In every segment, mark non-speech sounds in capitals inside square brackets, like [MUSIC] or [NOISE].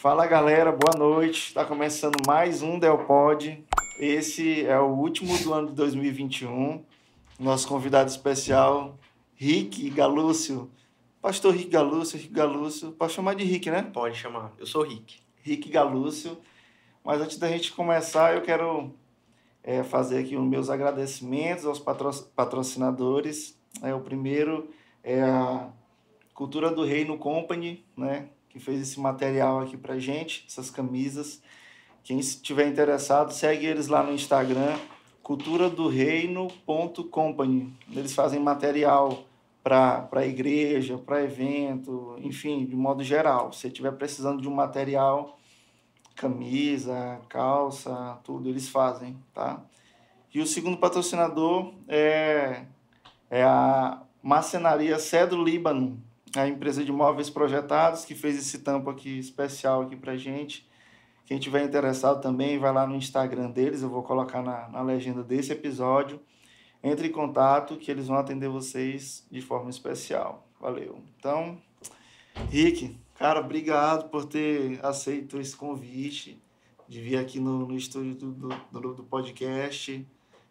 Fala galera, boa noite. Está começando mais um Delpod. Esse é o último do ano de 2021. Nosso convidado especial, Rick Galúcio. Pastor Rick Galúcio, Rick Galúcio. Pode chamar de Rick, né? Pode chamar. Eu sou Rick. Rick Galúcio. Mas antes da gente começar, eu quero é, fazer aqui os meus agradecimentos aos patro patrocinadores. É, o primeiro é a Cultura do Reino Company, né, que fez esse material aqui pra gente, essas camisas. Quem estiver interessado, segue eles lá no Instagram, culturadoreino.company. Eles fazem material para igreja, para evento, enfim, de modo geral. Se estiver precisando de um material, camisa, calça, tudo eles fazem, tá? E o segundo patrocinador é, é a Macenaria Cedro Líbano, a empresa de móveis projetados que fez esse tampo aqui especial aqui pra gente. Quem tiver interessado também, vai lá no Instagram deles, eu vou colocar na, na legenda desse episódio. Entre em contato que eles vão atender vocês de forma especial. Valeu. Então, Rick, cara, obrigado por ter aceito esse convite de vir aqui no, no estúdio do, do, do podcast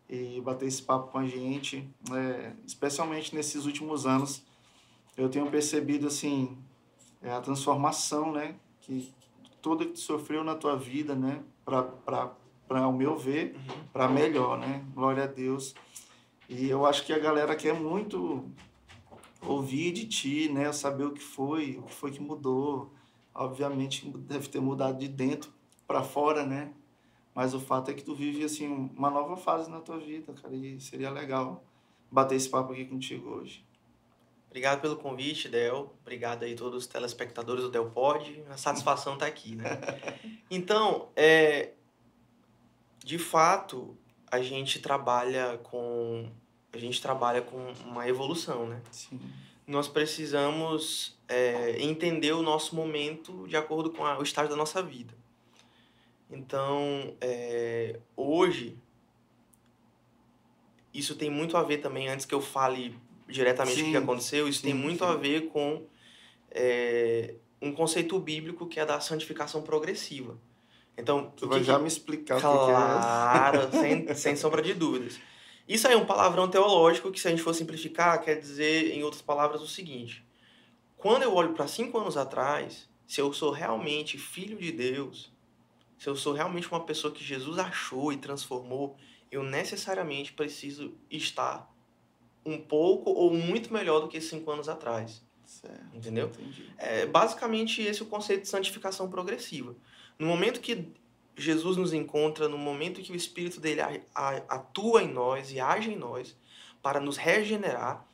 e bater esse papo com a gente, é, especialmente nesses últimos anos eu tenho percebido assim é a transformação, né, que toda que tu sofreu na tua vida, né, para para para o meu ver, uhum. para melhor, né? Glória a Deus. E eu acho que a galera quer muito ouvir de ti, né, saber o que foi, o que foi que mudou. Obviamente deve ter mudado de dentro para fora, né? Mas o fato é que tu vive assim uma nova fase na tua vida, cara, e seria legal bater esse papo aqui contigo hoje. Obrigado pelo convite, Del. Obrigado aí a todos os telespectadores do Del Pod. A satisfação está aqui, né? [LAUGHS] Então, é, de fato, a gente trabalha com a gente trabalha com uma evolução, né? Sim. Nós precisamos é, entender o nosso momento de acordo com a, o estágio da nossa vida. Então, é, hoje, isso tem muito a ver também, antes que eu fale diretamente sim, o que aconteceu, isso sim, tem muito sim. a ver com é, um conceito bíblico que é da santificação progressiva. Então, tu vai que, já me explicar claro, o que é. Claro, [LAUGHS] sem, sem sombra de dúvidas. Isso aí é um palavrão teológico que, se a gente for simplificar, quer dizer, em outras palavras, o seguinte: quando eu olho para cinco anos atrás, se eu sou realmente filho de Deus, se eu sou realmente uma pessoa que Jesus achou e transformou, eu necessariamente preciso estar um pouco ou muito melhor do que cinco anos atrás. Certo, entendeu? Entendi. É basicamente esse é o conceito de santificação progressiva. No momento que Jesus nos encontra, no momento que o Espírito dele atua em nós e age em nós para nos regenerar,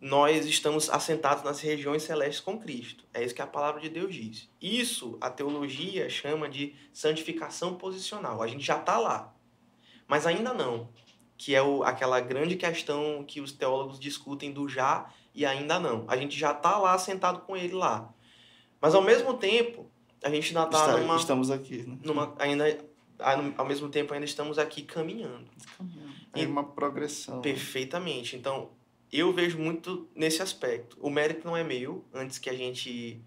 nós estamos assentados nas regiões celestes com Cristo. É isso que a palavra de Deus diz. Isso a teologia chama de santificação posicional. A gente já está lá, mas ainda não que é o, aquela grande questão que os teólogos discutem do já e ainda não. A gente já está lá sentado com ele lá. Mas ao mesmo tempo, a gente ainda está numa. Estamos aqui, né? Numa, ainda, ao mesmo tempo, ainda estamos aqui caminhando. caminhando. É uma progressão. Perfeitamente. Então, eu vejo muito nesse aspecto. O mérito não é meu, antes que a gente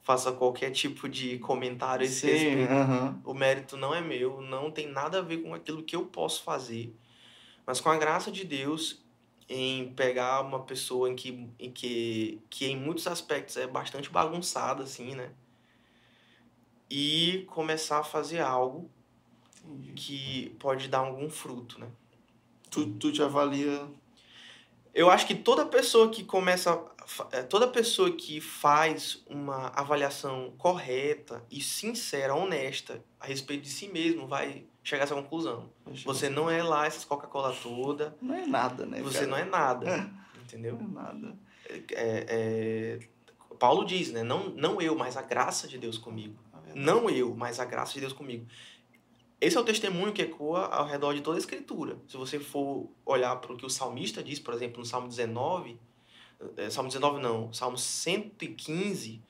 faça qualquer tipo de comentário a esse Sim, respeito. Uh -huh. O mérito não é meu, não tem nada a ver com aquilo que eu posso fazer mas com a graça de Deus em pegar uma pessoa em que, em que, que em muitos aspectos é bastante bagunçada, assim, né? E começar a fazer algo Entendi. que pode dar algum fruto, né? Tu, tu te avalia... Eu acho que toda pessoa que começa... É, toda pessoa que faz uma avaliação correta e sincera, honesta a respeito de si mesmo vai chegar a essa conclusão. Você não é lá essas Coca-Cola toda. Não é nada, né? Você cara? não é nada. É. Entendeu? Não é nada. É, é, Paulo diz, né? Não, não eu, mas a graça de Deus comigo. Não eu, mas a graça de Deus comigo. Esse é o testemunho que ecoa ao redor de toda a Escritura. Se você for olhar para o que o salmista diz, por exemplo, no Salmo 19, é, Salmo 19 não, Salmo 115,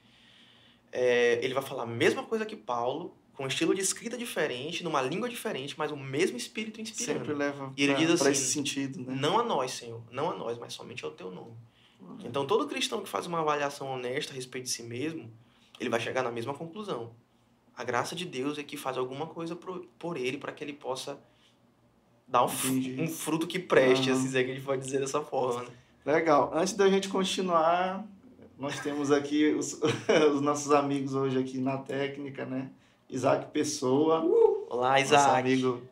é, ele vai falar a mesma coisa que Paulo, com um estilo de escrita diferente, numa língua diferente, mas o mesmo espírito inspirando. Sempre leva e ele pra, diz assim, esse sentido, né? Não a nós, Senhor, não a nós, mas somente ao teu nome. Uhum. Então, todo cristão que faz uma avaliação honesta a respeito de si mesmo, ele vai chegar na mesma conclusão. A graça de Deus é que faz alguma coisa por, por ele para que ele possa dar um, um fruto que preste, Aham. assim, se é que a gente pode dizer dessa forma. Né? Legal. Antes da gente continuar, nós temos aqui os, [LAUGHS] os nossos amigos hoje aqui na técnica, né? Isaac Pessoa, Olá, nosso Isaac. amigo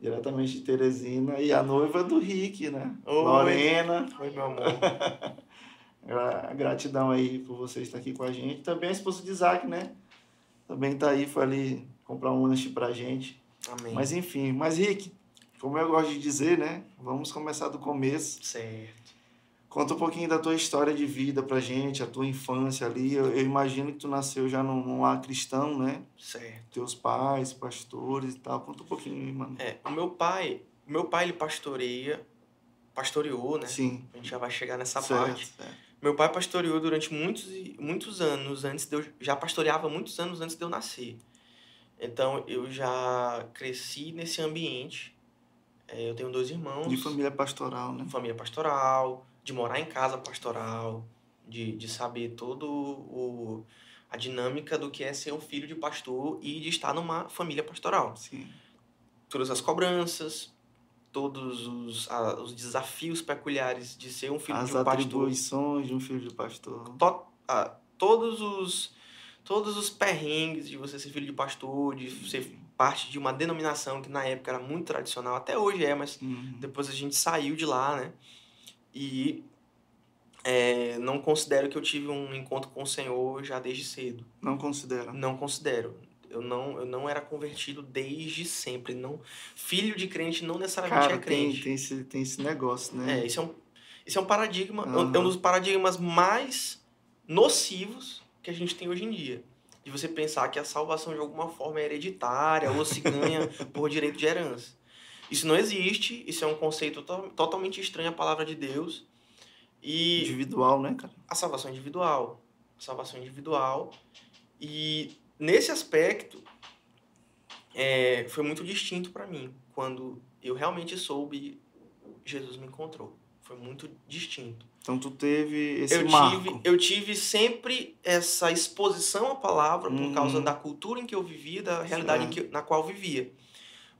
diretamente de Teresina, e a noiva do Rick, né? Oi. Lorena. Oi, meu amor. [LAUGHS] Gra- Gratidão aí por você estar aqui com a gente. Também a esposa de Isaac, né? Também tá aí, foi ali comprar um lanche pra gente. Amém. Mas enfim, mas Rick, como eu gosto de dizer, né? Vamos começar do começo. Certo. Conta um pouquinho da tua história de vida pra gente, a tua infância ali. Eu, eu imagino que tu nasceu já num, num lar cristão, né? Certo. Teus pais, pastores e tal. Conta um pouquinho aí, mano. É, o meu pai, o meu pai ele pastoreia, pastoreou, né? Sim. A gente já vai chegar nessa certo, parte. certo. Meu pai pastoreou durante muitos, e- muitos anos antes de eu. Já pastoreava muitos anos antes de eu nascer. Então eu já cresci nesse ambiente. É, eu tenho dois irmãos. De família pastoral, né? família pastoral, de morar em casa pastoral, de, de saber todo o. A dinâmica do que é ser um filho de pastor e de estar numa família pastoral. Sim. Todas as cobranças, todos os, a- os desafios peculiares de ser um filho As de um pastor. atribuições de um filho de pastor. to- a- todos os todos os perrengues de você ser filho de pastor, de ser parte de uma denominação que na época era muito tradicional, até hoje é, mas Uhum. depois a gente saiu de lá, né? E é, não considero que eu tive um encontro com o Senhor já desde cedo. Não considera. Não considero. Eu não, eu não era convertido desde sempre. Não, filho de crente não necessariamente Cara, é tem, crente. tem, esse, tem esse negócio, né? É, esse é um, esse é um paradigma, é um- é um dos paradigmas mais nocivos que a gente tem hoje em dia. De você pensar que a salvação de alguma forma é hereditária ou se ganha [LAUGHS] por direito de herança. Isso não existe, isso é um conceito to- totalmente estranho à palavra de Deus. E Individual, né, cara? a salvação individual. A salvação individual. E nesse aspecto, é, foi muito distinto para mim. Quando eu realmente soube, Jesus me encontrou. Foi muito distinto. Então tu teve esse Eu marco. tive, eu tive sempre essa exposição à palavra por Uhum. causa da cultura em que eu vivia, da realidade que, na qual eu vivia.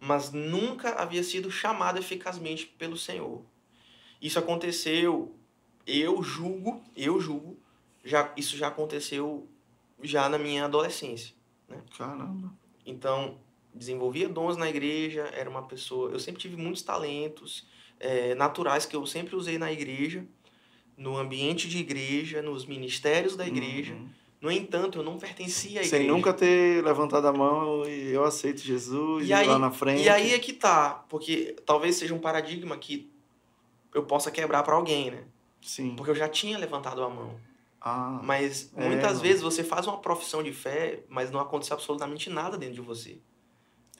Mas nunca havia sido chamado eficazmente pelo Senhor. Isso aconteceu, eu julgo, eu julgo, já, isso já aconteceu já na minha adolescência. Caramba. Então, desenvolvia dons na igreja, era uma pessoa. Eu sempre tive muitos talentos eh, naturais que eu sempre usei na igreja, no ambiente de igreja, nos ministérios da igreja. Uhum. No entanto, eu não pertencia Sem igreja. nunca ter levantado a mão e eu aceito Jesus E aí- lá na frente. E aí é que tá, porque talvez seja um paradigma que eu possa quebrar para alguém, né? Sim. Porque eu já tinha levantado a mão. Ah, Mas É, muitas mano. vezes você faz uma profissão de fé, mas não acontece absolutamente nada dentro de você.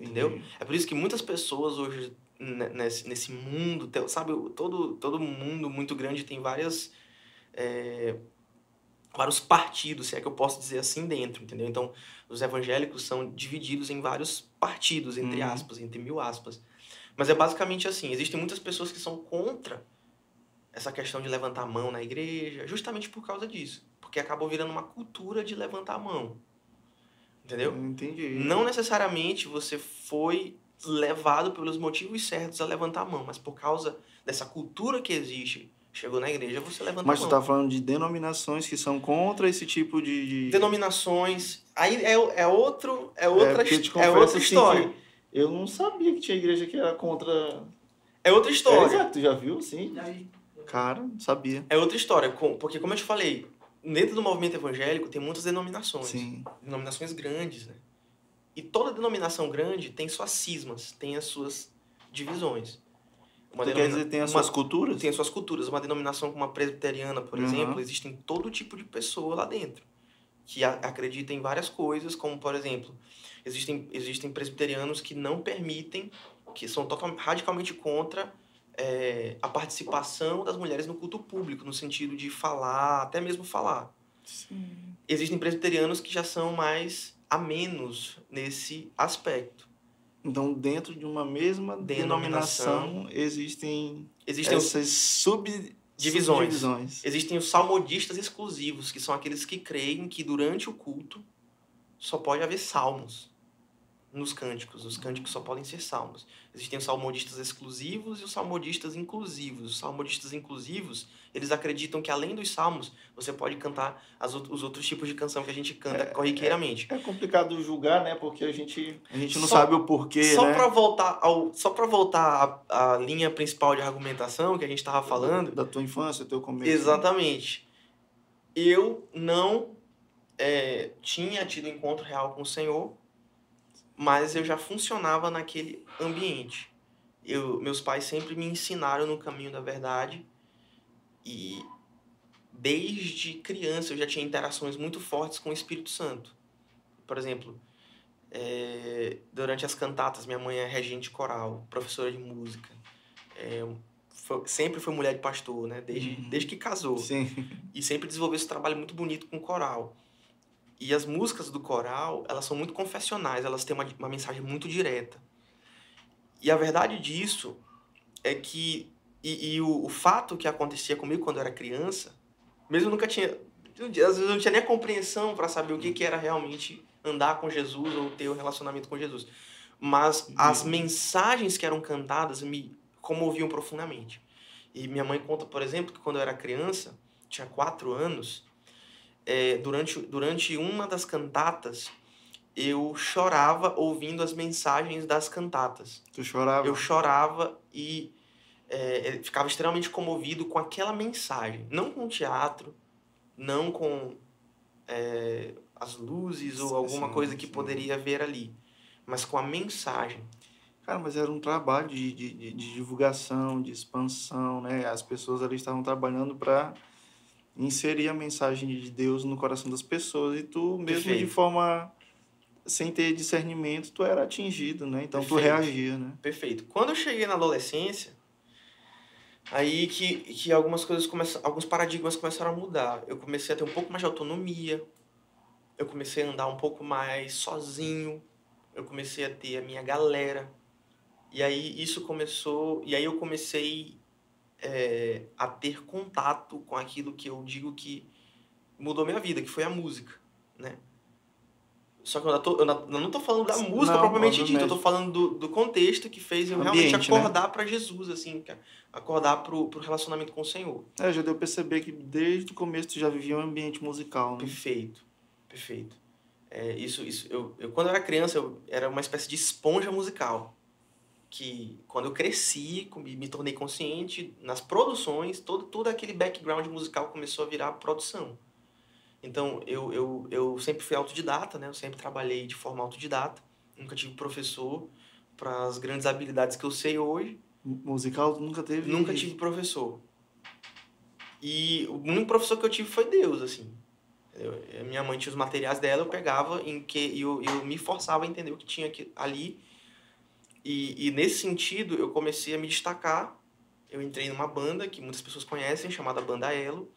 entendi. entendeu? É por isso que muitas pessoas hoje, ne- nesse, nesse mundo, sabe, todo, todo mundo muito grande tem várias. é, vários partidos, se é que eu posso dizer assim, dentro, entendeu? Então, os evangélicos são divididos em vários partidos, entre Uhum. aspas, entre mil aspas. Mas é basicamente assim: existem muitas pessoas que são contra essa questão de levantar a mão na igreja, justamente por causa disso. Porque acabou virando uma cultura de levantar a mão. Entendeu? Eu entendi. Não necessariamente você foi levado pelos motivos certos a levantar a mão, mas por causa dessa cultura que existe, chegou na igreja, você levanta Mas a tu mão. tá falando de denominações que são contra esse tipo de. de... Denominações, aí é, é outro, é outra, é confesso, outra assim, história. que Eu não sabia que tinha igreja que era contra. É outra É, história. exato, tu já viu? Sim. Cara, não sabia. É outra história, porque como eu te falei, dentro do movimento evangélico tem muitas denominações. Sim. denominações grandes, né? E toda denominação grande tem suas cismas, tem as suas divisões. Uma Tu quer dizer, tem as uma- suas culturas? tem as suas culturas. Uma denominação como a presbiteriana, por Uhum. exemplo, existem todo tipo de pessoa lá dentro que a- acredita em várias coisas, como por exemplo, existem existem presbiterianos que não permitem, que são total, radicalmente contra é, a participação das mulheres no culto público, no sentido de falar, até mesmo falar Sim. existem presbiterianos que já são mais a menos nesse aspecto. Então, dentro de uma mesma Denominação, denominação, existem Existem, essas sub... Divisões. subdivisões. existem os salmodistas exclusivos, que são aqueles que creem que durante o culto só pode haver salmos. Nos cânticos. Os cânticos só podem ser salmos. Existem os salmodistas exclusivos e os salmodistas inclusivos. Os salmodistas inclusivos, eles acreditam que além dos salmos, você pode cantar as, os outros tipos de canção que a gente canta é, corriqueiramente. É, é, complicado julgar, né? Porque a gente, a gente não só, sabe o porquê, só né? Pra voltar ao, só para voltar à, à linha principal de argumentação que a gente estava falando... Da, da tua infância, teu começo. Né? Exatamente. Eu não é, tinha tido encontro real com o Senhor mas eu já funcionava naquele ambiente. Eu, meus pais sempre me ensinaram no caminho da verdade e desde criança eu já tinha interações muito fortes com o Espírito Santo. Por exemplo, é, durante as cantatas, minha mãe é regente coral, professora de música. É, foi, sempre foi mulher de pastor, né? Desde, uhum. desde que casou. Sim. E sempre desenvolveu esse trabalho muito bonito com coral. E as músicas do coral, elas são muito confessionais, elas têm uma, uma mensagem muito direta. E a verdade disso é que. E, e o, o, fato que acontecia comigo quando eu era criança, mesmo eu nunca tinha. Às vezes eu não tinha nem a compreensão para saber o que, que era realmente andar com Jesus ou ter o um relacionamento com Jesus. Mas uhum. as mensagens que eram cantadas me comoviam profundamente. E minha mãe conta, por exemplo, que quando eu era criança, tinha quatro anos, é, durante, durante uma das cantatas, eu chorava ouvindo as mensagens das cantatas. Tu chorava? Eu chorava e é, ficava extremamente comovido com aquela mensagem. Não com o teatro, não com é, as luzes ou alguma sim, coisa que sim. poderia ver ali, mas com a mensagem. Cara, mas era um trabalho de, de, de divulgação, de expansão, né? As pessoas ali estavam trabalhando para inserir a mensagem de Deus no coração das pessoas e tu mesmo Perfeito. de forma sem ter discernimento tu era atingido né então Perfeito. tu reagia né Perfeito. Quando eu cheguei na adolescência aí que, que algumas coisas começam alguns paradigmas começaram a mudar eu comecei a ter um pouco mais de autonomia eu comecei a andar um pouco mais sozinho eu comecei a ter a minha galera e aí isso começou e aí eu comecei é, a ter contato com aquilo que eu digo que mudou minha vida, que foi a música, né? Só que eu, tô, eu não estou falando da música não, propriamente dita, eu estou falando do, do contexto que fez eu Ambiente, realmente né? acordar né? para Jesus, assim, acordar para o relacionamento com o Senhor. É, já deu perceber que desde o começo tu já vivia um ambiente musical, né? Perfeito, perfeito. É, isso, isso, eu, eu, quando eu era criança, eu era uma espécie de esponja musical que quando eu cresci, me tornei consciente nas produções, todo, todo aquele background musical começou a virar produção. Então, eu, eu, eu sempre fui autodidata, né? Eu sempre trabalhei de forma autodidata. Nunca tive professor para as grandes habilidades que eu sei hoje. Musical nunca teve? Nunca tive professor. E o único professor que eu tive foi Deus, assim. Eu, minha mãe tinha os materiais dela, eu pegava em que eu, eu me forçava a entender o que tinha ali e, e nesse sentido, eu comecei a me destacar. Eu entrei numa banda que muitas pessoas conhecem, chamada Banda Elo.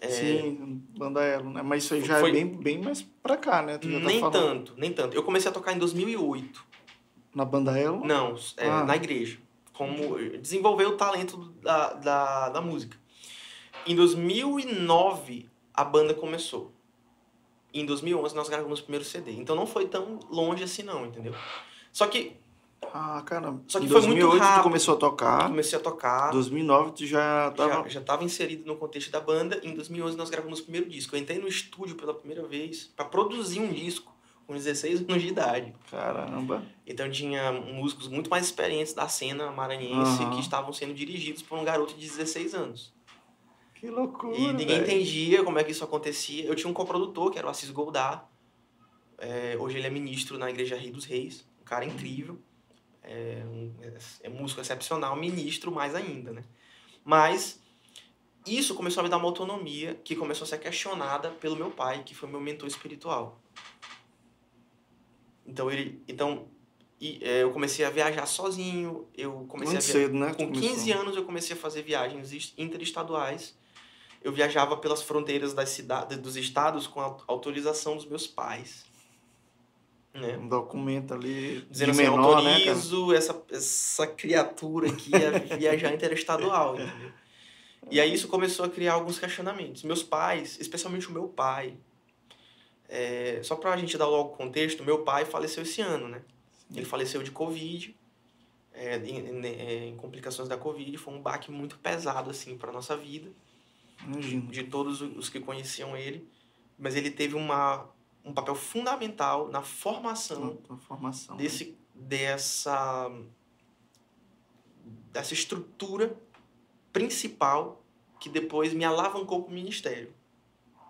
É... Sim, Banda Elo, né? Mas isso aí já é Foi... é bem, bem mais pra cá, né? Tá nem tanto, nem tanto. Eu comecei a tocar em 2008. Na Banda Elo? Não, é, ah. na igreja. Como desenvolver o talento da, da, da música. Em 2009, a banda começou. Em 2011, nós gravamos o primeiro CD. Então não foi tão longe assim não, entendeu? Só que ah, caramba. Só que em foi 2008 muito rápido. tu começou a tocar. Comecei a tocar. Em 2009 tu já estava... Já, já tava inserido no contexto da banda. Em 2011 nós gravamos o primeiro disco. Eu entrei no estúdio pela primeira vez para produzir um disco com 16 anos de idade. Caramba. Então tinha músicos muito mais experientes da cena maranhense uhum. que estavam sendo dirigidos por um garoto de 16 anos. Que loucura, E ninguém véio. entendia como é que isso acontecia. Eu tinha um coprodutor, que era o Assis Goldar. É, hoje ele é ministro na Igreja Rio dos Reis. Um cara incrível é, um, é músico excepcional, ministro mais ainda, né? Mas isso começou a me dar uma autonomia que começou a ser questionada pelo meu pai, que foi meu mentor espiritual. Então ele, então e, é, eu comecei a viajar sozinho, eu comecei Muito a cedo, né? Com 15 anos eu comecei a fazer viagens interestaduais. Eu viajava pelas fronteiras das cidades, dos estados com a autorização dos meus pais. Né? Um documento ali Dizendo assim, menor, né, autorizo né, essa, essa criatura aqui a [LAUGHS] viajar interestadual, entendeu? E aí isso começou a criar alguns questionamentos. Meus pais, especialmente o meu pai, É, só pra gente dar logo contexto, meu pai faleceu esse ano, né? Ele faleceu de Covid, é, em, em, é, em, complicações da Covid. Foi um baque muito pesado, assim, pra nossa vida. Imagino. De todos os que conheciam ele. Mas ele teve uma, um papel fundamental na formação, na formação desse, né? dessa, dessa estrutura principal que depois me alavancou para o ministério.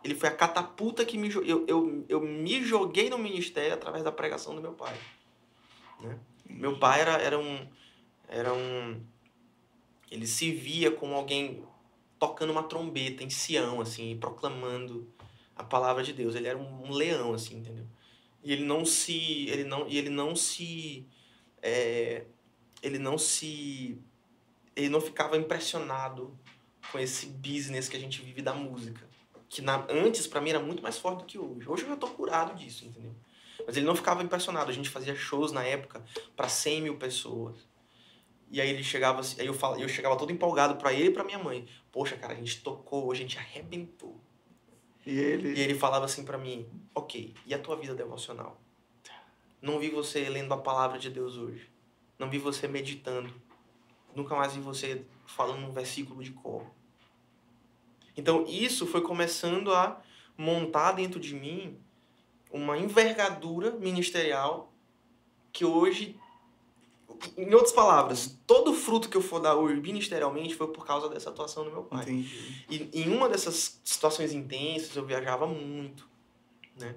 Ele foi a catapulta que me eu, eu, eu me joguei no ministério através da pregação do meu pai. Né? Meu pai era, era um era um ele se via como alguém tocando uma trombeta em Sião assim, proclamando a palavra de Deus. Ele era um, leão assim, entendeu? E ele não se ele não e ele não se é, ele não se ele não ficava impressionado com esse business que a gente vive da música que na, antes para mim era muito mais forte do que hoje. Hoje eu já tô curado disso, entendeu? Mas ele não ficava impressionado. A gente fazia shows na época para 100 mil pessoas. E aí ele chegava, aí eu, fal, eu chegava todo empolgado para ele e para minha mãe. Poxa, cara, a gente tocou, a gente arrebentou. E ele, e ele falava assim para mim: Ok, e a tua vida devocional? Não vi você lendo a palavra de Deus hoje. Não vi você meditando. Nunca mais vi você falando um versículo de cor. Então isso foi começando a montar dentro de mim uma envergadura ministerial que hoje, em outras palavras, todo fruto que eu for dar hoje ministerialmente foi por causa dessa atuação do meu pai. Entendi. E em uma dessas situações intensas eu viajava muito, né?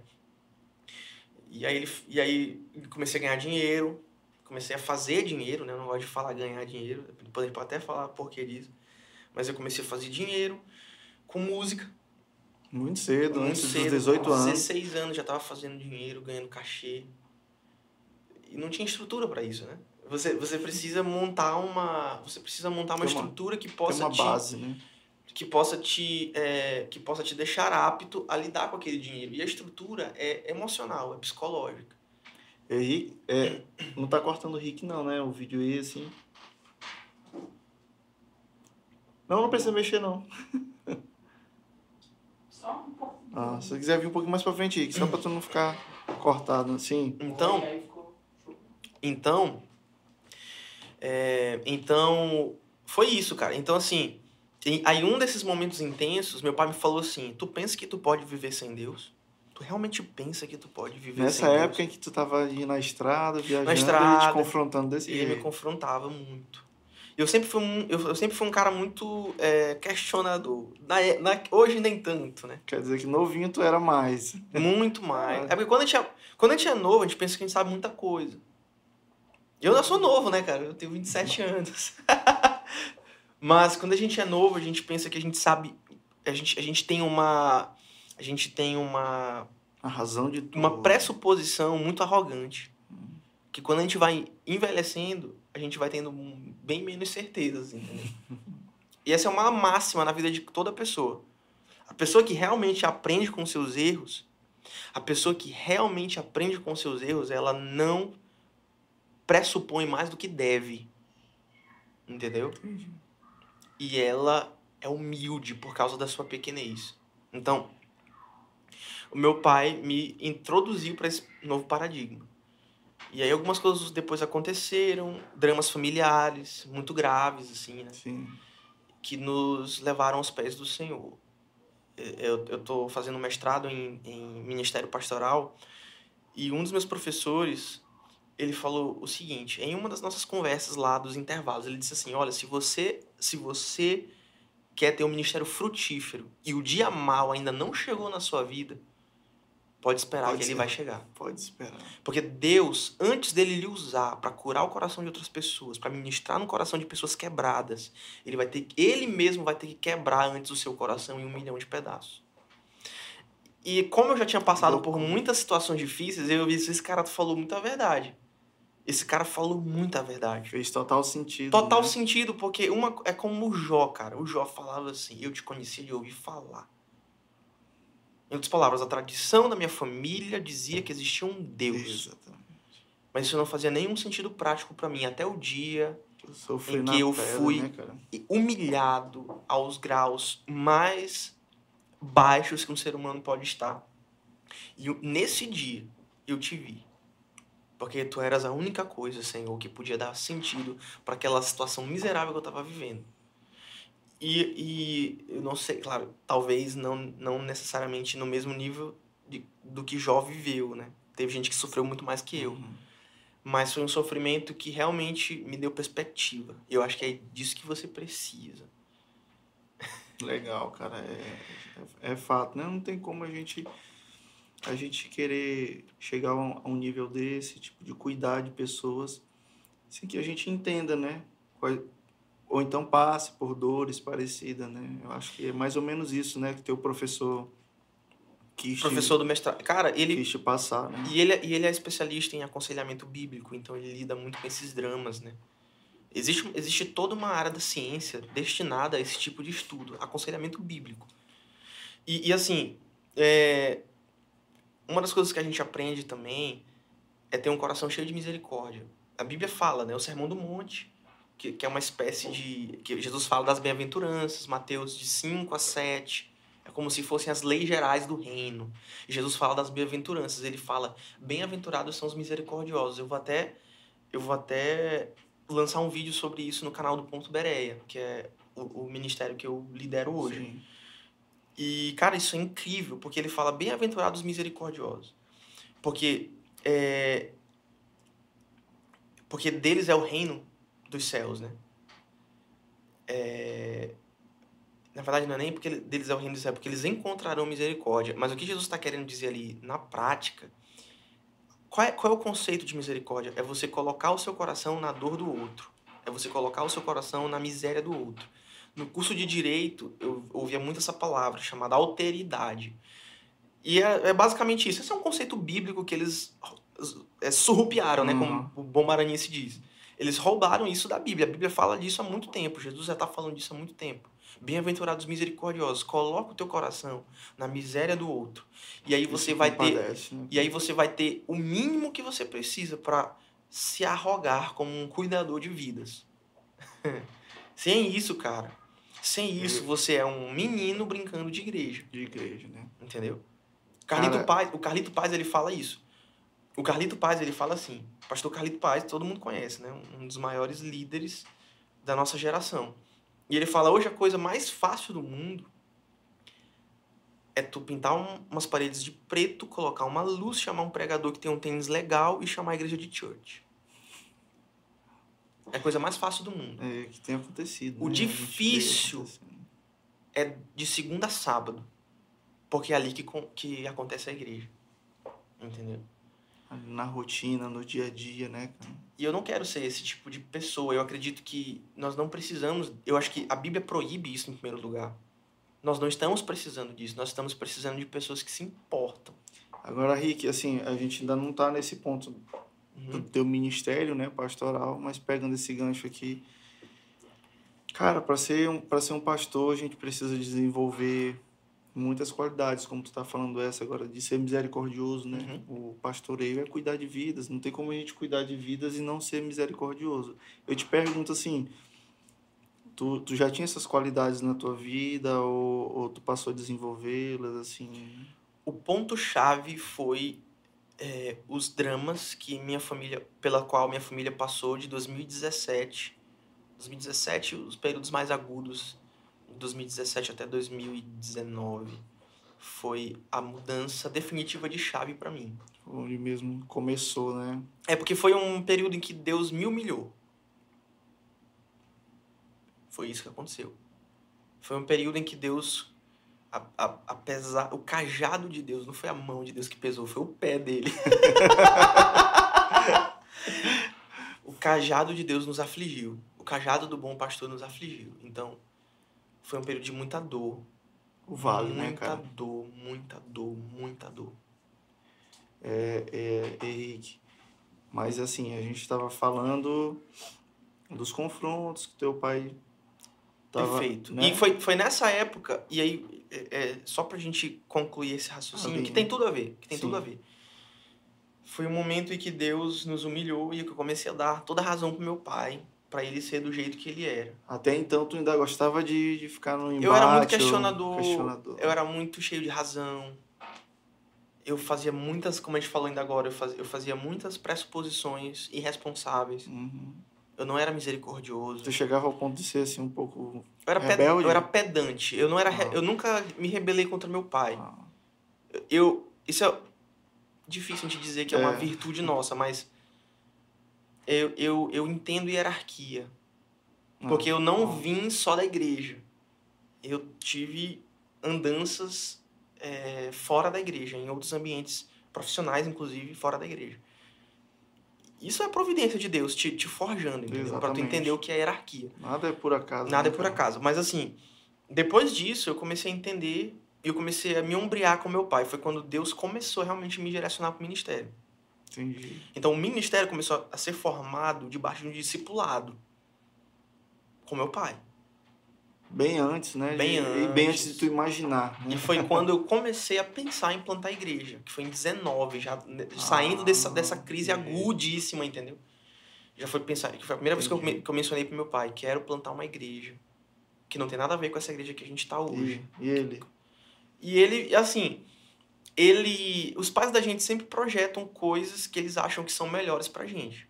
E aí, ele, e aí comecei a ganhar dinheiro, comecei a fazer dinheiro, né? Eu não gosto de falar ganhar dinheiro, depois pode até falar porquê disso. Mas eu comecei a fazer dinheiro, com música. Muito cedo, Muito antes cedo, dos 18 anos. 16 anos já estava fazendo dinheiro, ganhando cachê. E não tinha estrutura para isso, né? Você, você precisa montar uma, você precisa montar uma, uma estrutura que possa uma te, base, né? que possa te é, que possa te deixar apto a lidar com aquele dinheiro. E a estrutura é emocional, é psicológica. Henrique, é, não tá cortando o Rick não, né? O vídeo aí assim. Não, não precisa mexer não. [LAUGHS] Só um pouco. Ah, se você quiser vir um pouquinho mais pra frente, Rick, só pra tu não ficar cortado assim. Então, Aí ficou- Então, é, então foi isso, cara. Então assim, aí um desses momentos intensos, meu pai me falou assim: "Tu pensa que tu pode viver sem Deus? Tu realmente pensa que tu pode viver Nessa sem época Deus?" em que tu tava aí na estrada, viajando, estrada. ele te confrontando desse ele me jeito. confrontava muito. Eu sempre fui um, eu, eu sempre fui um cara muito é, questionador. Na, é- na, hoje nem tanto, né? Quer dizer que novinho tu era mais. Muito mais. [LAUGHS] É porque quando a, gente é, quando a gente é novo, a gente pensa que a gente sabe muita coisa. Eu não sou novo, né, cara? Eu tenho 27 anos. [LAUGHS] Mas quando a gente é novo, a gente pensa que a gente sabe. A gente, a gente tem uma. A gente tem uma. A razão de tudo. Uma pressuposição muito arrogante. Que quando a gente vai envelhecendo, a gente vai tendo bem menos certezas, entendeu? E essa é uma máxima na vida de toda pessoa. A pessoa que realmente aprende com seus erros, a pessoa que realmente aprende com seus erros, ela não pressupõe mais do que deve. Entendeu? Entendi. E ela é humilde por causa da sua pequenez. Então, o meu pai me introduziu para esse novo paradigma. E aí algumas coisas depois aconteceram, dramas familiares muito graves assim, né? Sim. que nos levaram aos pés do Senhor. Eu estou fazendo mestrado em, em Ministério Pastoral e um dos meus professores, ele falou o seguinte, em uma das nossas conversas lá dos intervalos, ele disse assim, olha, se você, se você quer ter um ministério frutífero e o dia mal ainda não chegou na sua vida, pode esperar Pode que ele ser. vai chegar. Pode esperar. Porque Deus, antes dele lhe usar para curar o coração de outras pessoas, para ministrar no coração de pessoas quebradas, ele vai ter, ele mesmo vai ter que quebrar antes o seu coração em um milhão de pedaços. E como eu já tinha passado por muitas situações difíceis, eu vi esse cara falou muita verdade. Esse cara falou muita verdade. Fez total sentido. Total né? sentido, porque uma é como o Jó, cara. O Jó falava assim: Eu te conhecia de ouvir falar. Em outras palavras, a tradição da minha família dizia que existia um Deus. Exatamente. Mas isso não fazia nenhum sentido prático para mim até o dia Em que eu pedra, fui- né, humilhado aos graus mais baixos que um ser humano pode estar. E nesse dia eu te vi. Porque tu eras a única coisa, Senhor, que podia dar sentido para aquela situação miserável que eu estava vivendo. E, e eu não sei, claro, talvez não, não necessariamente no mesmo nível de, do que Jó viveu, né? Teve gente que sofreu muito mais que eu. Uhum. Mas foi um sofrimento que realmente me deu perspectiva. E eu acho que é disso que você precisa. Legal, cara. É, é, é fato, né? Não tem como a gente a gente querer chegar a um, nível desse, tipo, de cuidar de pessoas, sem que a gente entenda, né? Ou então passe por dores parecidas, né? Eu acho que é mais ou menos isso, né? Que teu professor quis, Professor do mestrado. Cara, te, ele. quis te passar, né? E ele, é- e ele é especialista em aconselhamento bíblico, então ele lida muito com esses dramas, né? Existe, existe toda uma área da ciência destinada a esse tipo de estudo, aconselhamento bíblico. E, e assim, é, uma das coisas que a gente aprende também é ter um coração cheio de misericórdia. A Bíblia fala, né? O Sermão do Monte, que, que é uma espécie de. que Jesus fala das bem-aventuranças, Mateus de 5 a 7. É como se fossem as leis gerais do reino. Jesus fala das bem-aventuranças. Ele fala: bem-aventurados são os misericordiosos. Eu vou até. Eu vou até lançar um vídeo sobre isso no canal do Ponto Bereia, que é o, o ministério que eu lidero hoje. Sim. E, cara, isso é incrível, porque ele fala bem-aventurados misericordiosos. Porque é, porque deles é o reino dos céus, né? É, na verdade, não é nem porque deles é o reino dos céus, é porque eles encontrarão misericórdia. Mas o que Jesus está querendo dizer ali, na prática, qual é, qual é o conceito de misericórdia? É você colocar o seu coração na dor do outro. É você colocar o seu coração na miséria do outro. No curso de direito, eu ouvia muito essa palavra, chamada alteridade. E é, é basicamente isso. Esse é um conceito bíblico que eles é, surrupiaram, né? Uhum. Como o bom maranhense diz. Eles roubaram isso da Bíblia. A Bíblia fala disso há muito tempo. Jesus já está falando disso há muito tempo. Bem-aventurados misericordiosos. Coloca o teu coração na miséria do outro. E aí você Isso vai ter compadece, né? e aí você vai ter o mínimo que você precisa para se arrogar como um cuidador de vidas. [LAUGHS] sem isso, cara, sem isso você é um menino brincando de igreja, De igreja, né? entendeu? Carlito Cara- Paz, o Carlito Paz ele fala isso. O Carlito Paz ele fala assim, pastor Carlito Paz, todo mundo conhece, né? Um dos maiores líderes da nossa geração. E ele fala, hoje a coisa mais fácil do mundo é tu pintar um- umas paredes de preto, colocar uma luz, chamar um pregador que tem um tênis legal e chamar a igreja de church. É a coisa mais fácil do mundo. É que tem acontecido. O né? Difícil-. É de segunda a sábado. Porque é ali que, que acontece a igreja. Entendeu? Na rotina, no dia a dia, né, cara? E eu não quero ser esse tipo de pessoa. Eu acredito que nós não precisamos. Eu acho que a Bíblia proíbe isso em primeiro lugar. Nós não estamos precisando disso. Nós estamos precisando de pessoas que se importam. Agora, Rick, assim, a gente ainda não tá nesse ponto do Uhum. teu ministério, né, pastoral, mas pegando esse gancho aqui, cara, para ser um para ser um pastor, a gente precisa desenvolver muitas qualidades, como tu tá falando essa agora de ser misericordioso, né? O pastoreio é cuidar de vidas, não tem como a gente cuidar de vidas e não ser misericordioso. Eu te pergunto assim, tu, tu já tinha essas qualidades na tua vida ou, ou tu passou a desenvolvê-las assim? O ponto-chave foi é, os dramas que minha família, pela qual minha família passou de 2017. 2017, os períodos mais agudos, de 2017 até 2019, foi a mudança definitiva de chave para mim. Onde mesmo começou, né? É porque foi um período em que Deus me humilhou. Foi isso que aconteceu. Foi um período em que Deus, a, a, apesar, o cajado de Deus, não foi a mão de Deus que pesou, foi o pé dele. [LAUGHS] o cajado de Deus nos afligiu. O cajado do bom pastor nos afligiu. Então, foi um período de muita dor. O vale, muita né, cara? dor, muita dor, muita dor. É, é, Henrique. Mas assim, a gente estava falando dos confrontos que teu pai tava, Perfeito. né? E foi, foi nessa época, e aí, é, é, só pra gente concluir esse raciocínio, Ah, que tem tudo a ver, que tem Sim. tudo a ver. Foi um momento em que Deus nos humilhou e que eu comecei a dar toda a razão pro meu pai, pra ele ser do jeito que ele era. Até então tu ainda gostava de, de ficar no embate. eu era muito questionador, questionador. eu era muito cheio de razão. eu fazia muitas, como a gente falou ainda agora, eu fazia, eu fazia muitas pressuposições irresponsáveis. Uhum. Eu não era misericordioso. Você chegava ao ponto de ser assim um pouco. Eu era, ped- rebelde? eu era pedante. Eu não era, re- Ah. eu nunca me rebelei contra meu pai. Ah, Eu, isso é difícil de dizer que é uma É. virtude nossa, mas eu, eu, eu entendo hierarquia. Porque eu não ah, vim só da igreja. Eu tive andanças é, fora da igreja, em outros ambientes profissionais, inclusive, fora da igreja. Isso é a providência de Deus te, te forjando, entendeu? Pra tu entender o que é hierarquia. Nada é por acaso. Nada é né, por cara? acaso. Mas assim, depois disso, eu comecei a entender e eu comecei a me ombrear com meu pai. Foi quando Deus começou a realmente me direcionar para o ministério. Entendi. Então, o ministério começou a ser formado debaixo de um discipulado com meu pai. Bem antes, né? Bem de- E bem antes antes. de tu imaginar. Né? E foi quando eu comecei a pensar em plantar a igreja, que foi em 19, já né, saindo dessa, dessa crise Ah, entendi. agudíssima, entendeu? Já foi pensar, que foi a primeira vez que eu, Entendi. que eu mencionei pro meu pai, quero plantar uma igreja, que não tem nada a ver com essa igreja que a gente tá hoje. E, e ele? E ele, assim, ele. Os pais da gente sempre projetam coisas que eles acham que são melhores pra gente.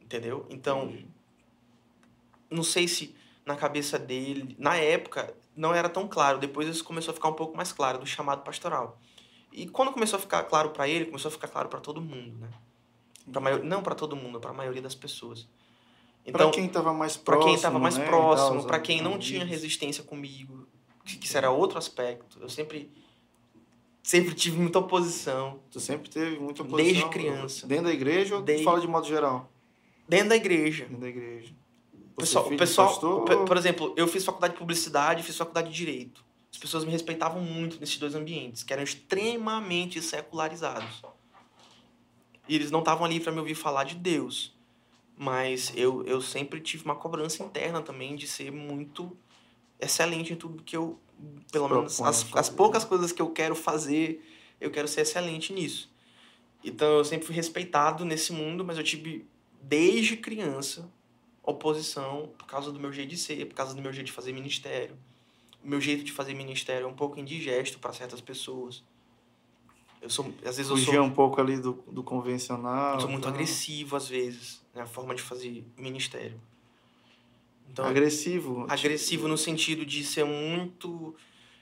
Entendeu? Então, Entendi. não sei se na cabeça dele, na época, não era tão claro. Depois isso começou a ficar um pouco mais claro do chamado pastoral. E quando começou a ficar claro pra ele, começou a ficar claro pra todo mundo, né? Pra maior... Não pra todo mundo, pra maioria das pessoas. Então, pra quem tava mais próximo. quem estava mais né, próximo, pra quem não tinha resistência comigo, que, que isso era outro aspecto. Eu sempre sempre tive muita oposição Tu sempre teve muita oposição. Desde criança. Dentro da igreja ou Desde- fala de modo geral? dentro da igreja. Dentro da igreja. Pessoal, pessoal pastor? por exemplo, eu fiz faculdade de publicidade, fiz faculdade de direito. As pessoas me respeitavam muito nesses dois ambientes, que eram extremamente secularizados. E eles não estavam ali para me ouvir falar de Deus. Mas eu, eu sempre tive uma cobrança interna também de ser muito excelente em tudo que eu. Pelo menos as, fazer. as poucas coisas que eu quero fazer, eu quero ser excelente nisso. Então eu sempre fui respeitado nesse mundo, mas eu tive, desde criança, oposição por causa do meu jeito de ser, por causa do meu jeito de fazer ministério. O meu jeito de fazer ministério é um pouco indigesto para certas pessoas. Eu sou, às vezes eu Fugia sou, um pouco ali do, do convencional. eu sou muito tal. agressivo às vezes, na forma de fazer ministério. Então, Agressivo. agressivo no sentido de ser muito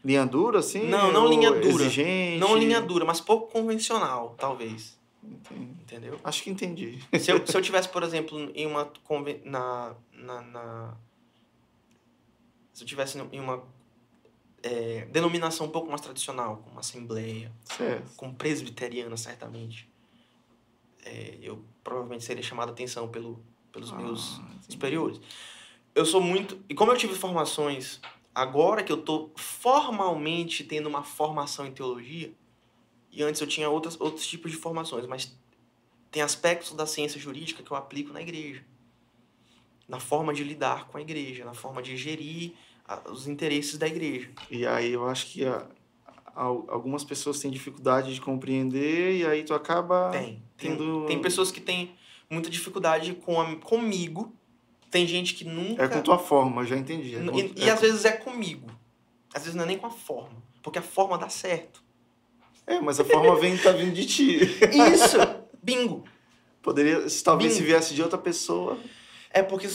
Linha dura, assim? Não, não linha dura. Exigente? não linha dura, mas pouco convencional, talvez, Entendi. entendeu? Acho que entendi. Se eu, se eu [LAUGHS] tivesse, por exemplo, em uma na, na, na se eu tivesse em uma é, denominação um pouco mais tradicional, como assembleia, Certo. como presbiteriana, certamente, é, eu provavelmente seria chamado a atenção pelo, pelos meus Ah, entendi. superiores. Eu sou muito. E como eu tive formações, agora que eu tô formalmente tendo uma formação em teologia, e antes eu tinha outras, outros tipos de formações, mas tem aspectos da ciência jurídica que eu aplico na igreja. Na forma de lidar com a igreja, na forma de gerir a- os interesses da igreja. E aí eu acho que a- al- algumas pessoas têm dificuldade de compreender e aí tu acaba Tem. Tem, tendo- tem pessoas que têm muita dificuldade com a- comigo. Tem gente que nunca. É com tua forma, já entendi. É com- E, e é às vezes é comigo. Às vezes não é nem com a forma. Porque a forma dá certo. É, mas a forma vem tá vindo de ti. Isso! Bingo! Poderia, se talvez se Bingo. viesse de outra pessoa. É porque,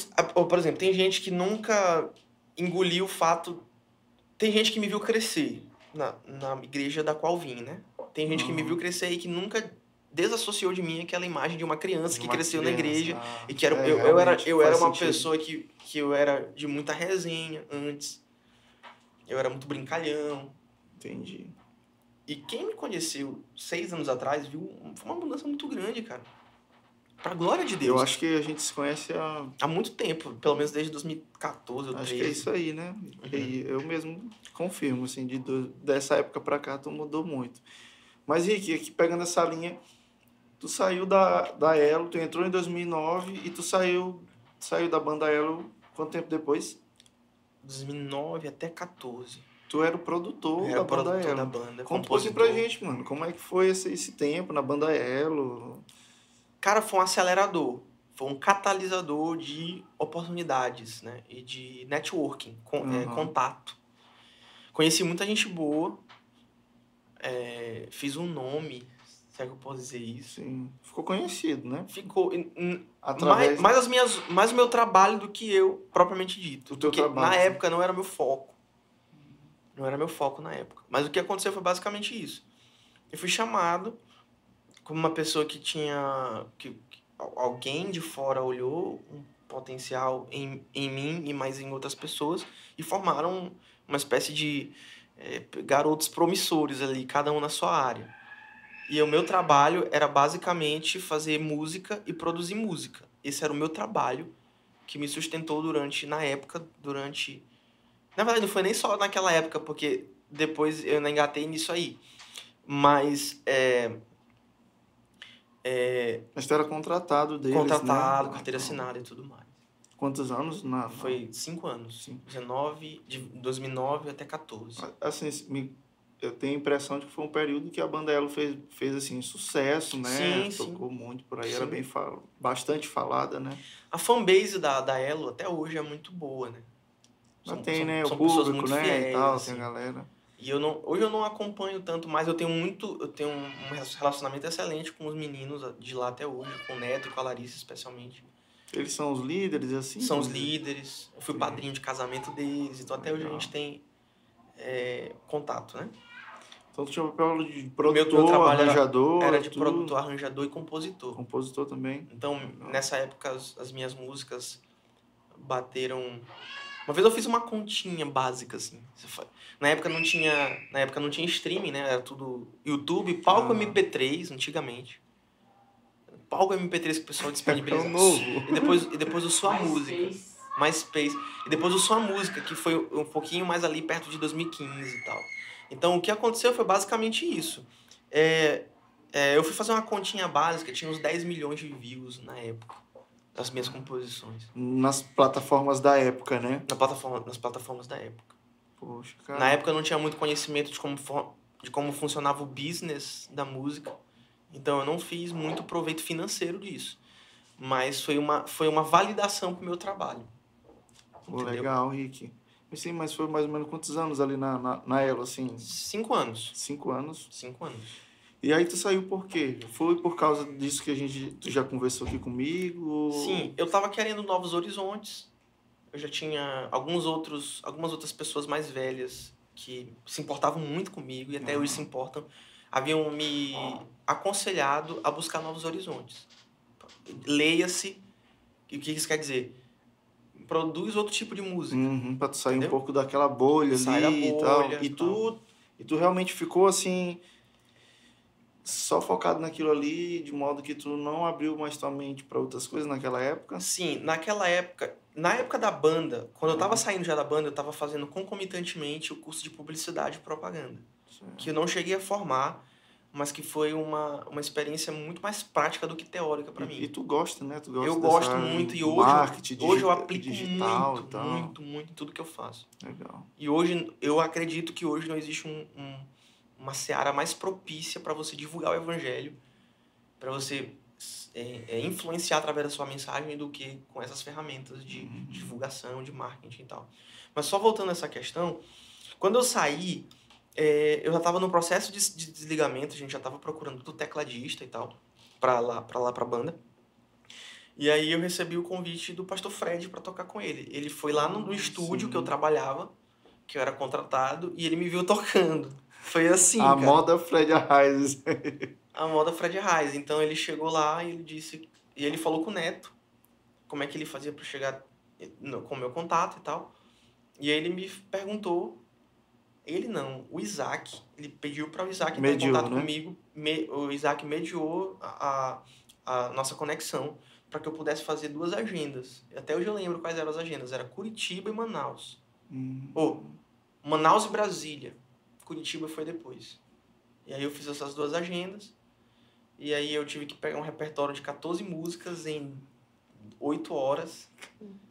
por exemplo, tem gente que nunca engoliu o fato. Tem gente que me viu crescer na, na igreja da qual vim, né? Tem gente que me Uhum. viu crescer e que nunca desassociou de mim aquela imagem de uma criança de que uma cresceu na criança. igreja Ah, E que era, é, eu, eu era, eu era uma sentido. pessoa que, que eu era de muita resenha antes. Eu era muito brincalhão. Entendi. E quem me conheceu seis anos atrás viu foi uma mudança muito grande, cara. Pra glória de Deus. Eu acho que a gente se conhece há. Há muito tempo, pelo menos desde 2014 ou Acho 13. que é isso aí, né? Uhum. E eu mesmo confirmo, assim, de, dessa época pra cá tu mudou muito. Mas, Rick, aqui pegando essa linha, tu saiu da, da Elo, tu entrou em 2009 e tu saiu, saiu da banda Elo quanto tempo depois? 2009 até 14. Tu era o produtor Era da o banda produtor da banda. Conta um pouquinho pra gente, mano, como é que foi esse, esse tempo na banda Elo? Cara, foi um acelerador. Foi um catalisador de oportunidades, né? E de networking, com, é, Uhum. contato. Conheci muita gente boa. é, fiz um nome, se é que eu posso dizer isso. Sim. Ficou conhecido, né? Ficou. Através mais, mais as minhas, mais o meu trabalho do que eu, propriamente dito. do teu Porque trabalho. na sim. época não era meu foco. Não era meu foco na época. Mas o que aconteceu foi basicamente isso. Eu fui chamado como uma pessoa que tinha. que, que al- alguém de fora olhou um potencial em, em mim e mais em outras pessoas e formaram uma espécie de eh, garotos promissores ali, cada um na sua área. E o meu trabalho era basicamente fazer música e produzir música. Esse era o meu trabalho que me sustentou durante, na época, durante. Na verdade, não foi nem só naquela época, porque depois eu ainda engatei nisso aí. Mas é, é, Mas tu era contratado deles, contratado, né? carteira assinada e tudo mais. Quantos anos? Na, na- Foi cinco anos. Sim. 19, de 2009 até 14. Assim, me- eu tenho a impressão de que foi um período que a banda Elo fez, fez assim, sucesso, né? Sim, sim. Tocou muito por aí, era Sim. bem fal... bastante falada, né? A fanbase da, da Elo até hoje é muito boa, né? Mas tem, né? são o pessoas público, muito né? fiéis, e tal, assim. tem a galera. E eu não, hoje eu não acompanho tanto, mas eu tenho muito, eu tenho um relacionamento excelente com os meninos de lá até hoje, com o Neto e com a Larissa especialmente. Eles são os líderes, assim? São os líderes, eu fui Sim. padrinho de casamento deles, então até hoje a gente tem é, contato, né? Então tu tinha o papel de meu produtor, trabalho era- arranjador, Era de tudo. produtor, arranjador e compositor. compositor também. Então, Legal. nessa época, as, as minhas músicas bateram. Uma vez eu fiz uma continha básica, assim. Na época não tinha. Na época não tinha streaming, né? Era tudo YouTube, palco Ah. MP3, antigamente. Palco MP3 que o pessoal disponibiliza. [LAUGHS] É novo. E depois, e depois o Sua Música. space. MySpace. E depois o Sua Música, que foi um pouquinho mais ali perto de 2015 e tal. Então o que aconteceu foi basicamente isso. É, é, eu fui fazer uma continha básica, tinha uns 10 milhões de views na época. Das minhas composições. Nas plataformas da época, né? Na plataforma, nas plataformas da época. Poxa, cara. Na época eu não tinha muito conhecimento de como, de como funcionava o business da música. Então eu não fiz muito proveito financeiro disso. Mas foi uma, foi uma validação pro meu trabalho. Pô, legal, Rick. Sim, mas foi mais ou menos quantos anos ali na, na, na Elo, assim? Cinco anos. Cinco anos. Cinco anos. E aí tu saiu por quê? Foi por causa disso que a gente... Tu já conversou aqui comigo? Sim, eu tava querendo novos horizontes. Eu já tinha alguns outros, algumas outras pessoas mais velhas que se importavam muito comigo e até Uhum. hoje se importam, haviam me aconselhado a buscar novos horizontes. Leia-se, e o que isso quer dizer? Produz outro tipo de música. Uhum, pra tu sair Entendeu? um pouco daquela bolha Sai ali da e tal. bolha E e tu, e tu realmente ficou assim... Só focado naquilo ali, de modo que tu não abriu mais tua mente pra outras coisas naquela época? Sim, naquela época, na época da banda, quando eu tava Uhum. saindo já da banda, eu tava fazendo concomitantemente o curso de publicidade e propaganda. que eu não cheguei a formar, mas que foi uma, uma experiência muito mais prática do que teórica para mim. e tu gosta, né? Tu gosta eu gosto muito e hoje, marketing, hoje eu aplico digital muito, e tal. muito, muito em tudo que eu faço. Legal. E hoje eu acredito que hoje não existe um, um- uma seara mais propícia para você divulgar o evangelho, para você é, é, influenciar através da sua mensagem do que com essas ferramentas de Uhum. divulgação, de marketing e tal. Mas só voltando a essa questão, quando eu saí, é, eu já estava no processo de, de desligamento, a gente já estava procurando do tecladista e tal, para lá, para lá, para banda. E aí eu recebi o convite do pastor Fred para tocar com ele. Ele foi lá no, no estúdio sim. que eu trabalhava, que eu era contratado, e ele me viu tocando. Foi assim, a cara. moda Fred Arraes. [LAUGHS] A moda Fred Reis. Então ele chegou lá e ele disse. E ele falou com o Neto como é que ele fazia para chegar com o meu contato e tal. E aí ele me perguntou. Ele não, o Isaac. Ele pediu para o Isaac entrar em Mediou, contato né? comigo. Me- o Isaac mediou a, a, a nossa conexão para que eu pudesse fazer duas agendas. Até hoje eu lembro quais eram as agendas. Era Curitiba e Manaus. Hum. Ou Manaus e Brasília. Curitiba foi depois. E aí eu fiz essas duas agendas. E aí eu tive que pegar um repertório de 14 músicas em 8 horas.